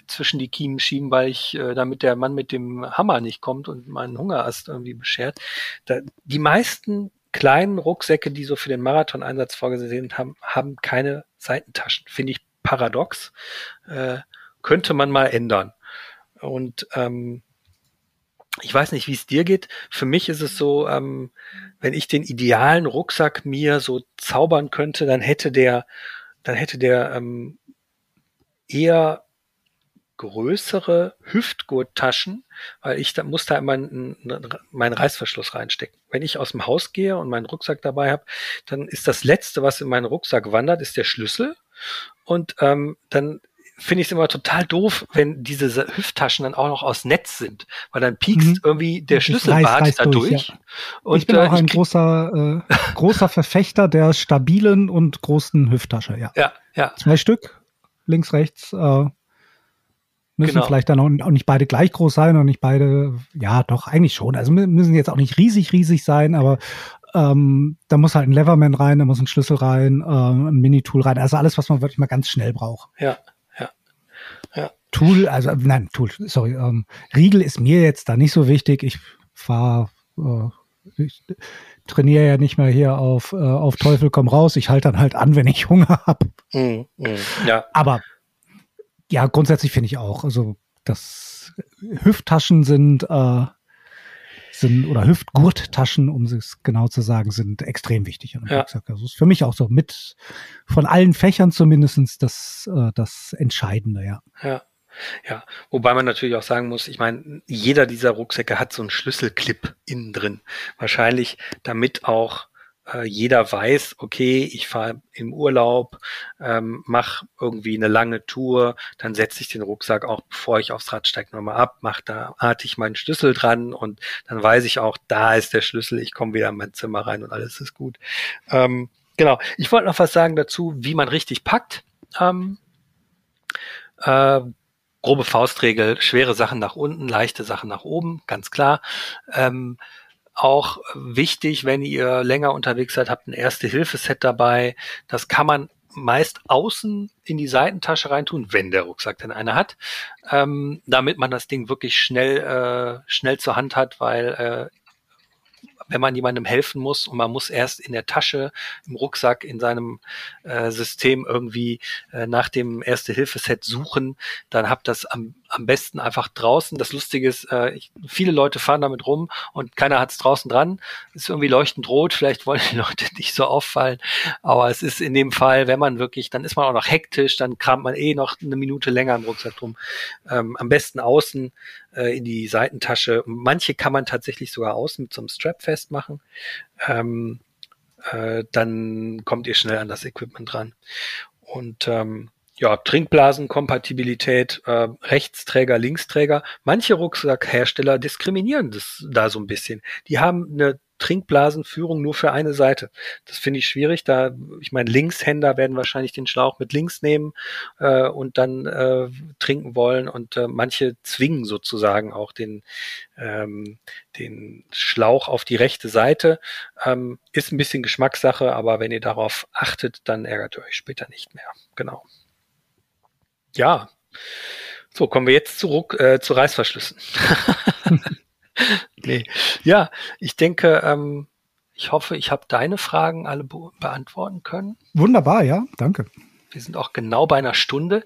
zwischen die Kiemen schieben, weil ich, äh, damit der Mann mit dem Hammer nicht kommt und meinen Hungerast irgendwie beschert. Da, die meisten kleinen Rucksäcke, die so für den Marathon-Einsatz vorgesehen haben, haben keine Seitentaschen. Finde ich paradox. Äh, könnte man mal ändern. Und ähm, ich weiß nicht, wie es dir geht. Für mich ist es so, ähm, wenn ich den idealen Rucksack mir so zaubern könnte, dann hätte der, dann hätte der ähm, eher größere Hüftgurttaschen, weil ich da muss da immer einen, meinen Reißverschluss reinstecken. Wenn ich aus dem Haus gehe und meinen Rucksack dabei habe, dann ist das Letzte, was in meinen Rucksack wandert, ist der Schlüssel. Und ähm, dann finde ich es immer total doof, wenn diese Hüfttaschen dann auch noch aus Netz sind, weil dann piekst Mhm. irgendwie der Schlüsselbart reißt- reißt da durch, ja. Und ich bin äh, auch ein großer, äh, großer Verfechter der stabilen und großen Hüfttasche, ja. ja, ja, Zwei Stück, links, rechts, äh, müssen Genau. vielleicht dann auch, nicht beide gleich groß sein und nicht beide, ja, doch, eigentlich schon. Also mü- müssen jetzt auch nicht riesig, riesig sein, aber ähm, da muss halt ein Leverman rein, da muss ein Schlüssel rein, ähm, ein Mini-Tool rein. Also alles, was man wirklich mal ganz schnell braucht. ja, ja, ja, Tool, also nein, Tool, sorry, ähm, Riegel ist mir jetzt da nicht so wichtig. Ich fahre, äh, ich trainiere ja nicht mehr hier auf, äh, auf Teufel komm raus. Ich halte dann halt an, wenn ich Hunger habe. mm, mm, ja, Aber ja, grundsätzlich finde ich auch, also das Hüfttaschen sind, äh, sind oder Hüftgurttaschen, um es genau zu sagen, sind extrem wichtig. an einem Ja. Rucksack. Also ist für mich auch so mit von allen Fächern zumindestens das, äh, das Entscheidende, ja. Ja, ja. Wobei man natürlich auch sagen muss, ich meine, jeder dieser Rucksäcke hat so einen Schlüsselclip innen drin. Wahrscheinlich, damit auch äh, jeder weiß, okay, ich fahre im Urlaub, ähm, mache irgendwie eine lange Tour, dann setze ich den Rucksack auch, bevor ich aufs Rad steige, nochmal ab, mache da artig meinen Schlüssel dran und dann weiß ich auch, da ist der Schlüssel, ich komme wieder in mein Zimmer rein und alles ist gut. Ähm, genau. Ich wollte noch was sagen dazu, wie man richtig packt. Ähm, äh, grobe Faustregel, schwere Sachen nach unten, leichte Sachen nach oben, ganz klar. Ähm, auch wichtig, wenn ihr länger unterwegs seid, habt ein Erste-Hilfe-Set dabei. Das kann man meist außen in die Seitentasche reintun, wenn der Rucksack denn eine hat, ähm, damit man das Ding wirklich schnell, äh, schnell zur Hand hat, weil äh, wenn man jemandem helfen muss und man muss erst in der Tasche, im Rucksack, in seinem äh, System irgendwie äh, nach dem Erste-Hilfe-Set suchen, dann habt das am, am besten einfach draußen. Das Lustige ist, äh, ich, viele Leute fahren damit rum und keiner hat es draußen dran. Ist irgendwie leuchtend rot, vielleicht wollen die Leute nicht so auffallen, aber es ist in dem Fall, wenn man wirklich, dann ist man auch noch hektisch, dann kramt man eh noch eine Minute länger im Rucksack rum. Ähm, am besten außen äh, in die Seitentasche. Manche kann man tatsächlich sogar außen mit so einem Strap festmachen. Ähm, äh, dann kommt ihr schnell an das Equipment dran. Und ähm, ja, Trinkblasenkompatibilität, äh, Rechtsträger, Linksträger. Manche Rucksackhersteller diskriminieren das da so ein bisschen. Die haben eine Trinkblasenführung nur für eine Seite. Das finde ich schwierig. Da, ich meine, Linkshänder werden wahrscheinlich den Schlauch mit links nehmen äh, und dann äh, trinken wollen und äh, manche zwingen sozusagen auch den ähm, den Schlauch auf die rechte Seite. Ähm, ist ein bisschen Geschmackssache, aber wenn ihr darauf achtet, dann ärgert ihr euch später nicht mehr. Genau. Ja. So, kommen wir jetzt zurück äh, zu Reißverschlüssen. nee. Ja, ich denke, ähm, ich hoffe, ich habe deine Fragen alle be beantworten können. Wunderbar, ja, danke. Wir sind auch genau bei einer Stunde.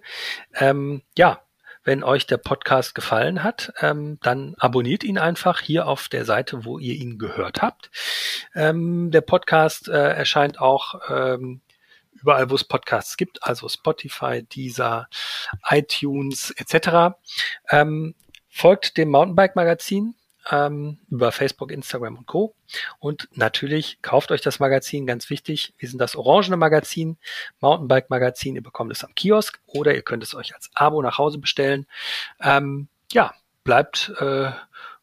Ähm, ja, wenn euch der Podcast gefallen hat, ähm, dann abonniert ihn einfach hier auf der Seite, wo ihr ihn gehört habt. Ähm, der Podcast äh, erscheint auch ähm, überall, wo es Podcasts gibt, also Spotify, Deezer, iTunes etc. Ähm, Folgt dem Mountainbike Magazin ähm, über Facebook, Instagram und Co. Und natürlich kauft euch das Magazin, ganz wichtig. Wir sind das orangene Magazin, Mountainbike Magazin. Ihr bekommt es am Kiosk oder ihr könnt es euch als Abo nach Hause bestellen. Ähm, ja, bleibt äh,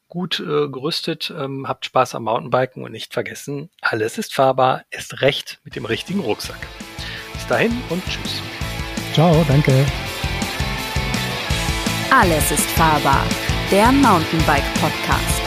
gut äh, gerüstet, ähm, habt Spaß am Mountainbiken und nicht vergessen, alles ist fahrbar, ist recht mit dem richtigen Rucksack. Dahin und tschüss. Ciao, danke. Alles ist fahrbar. Der Mountainbike Podcast.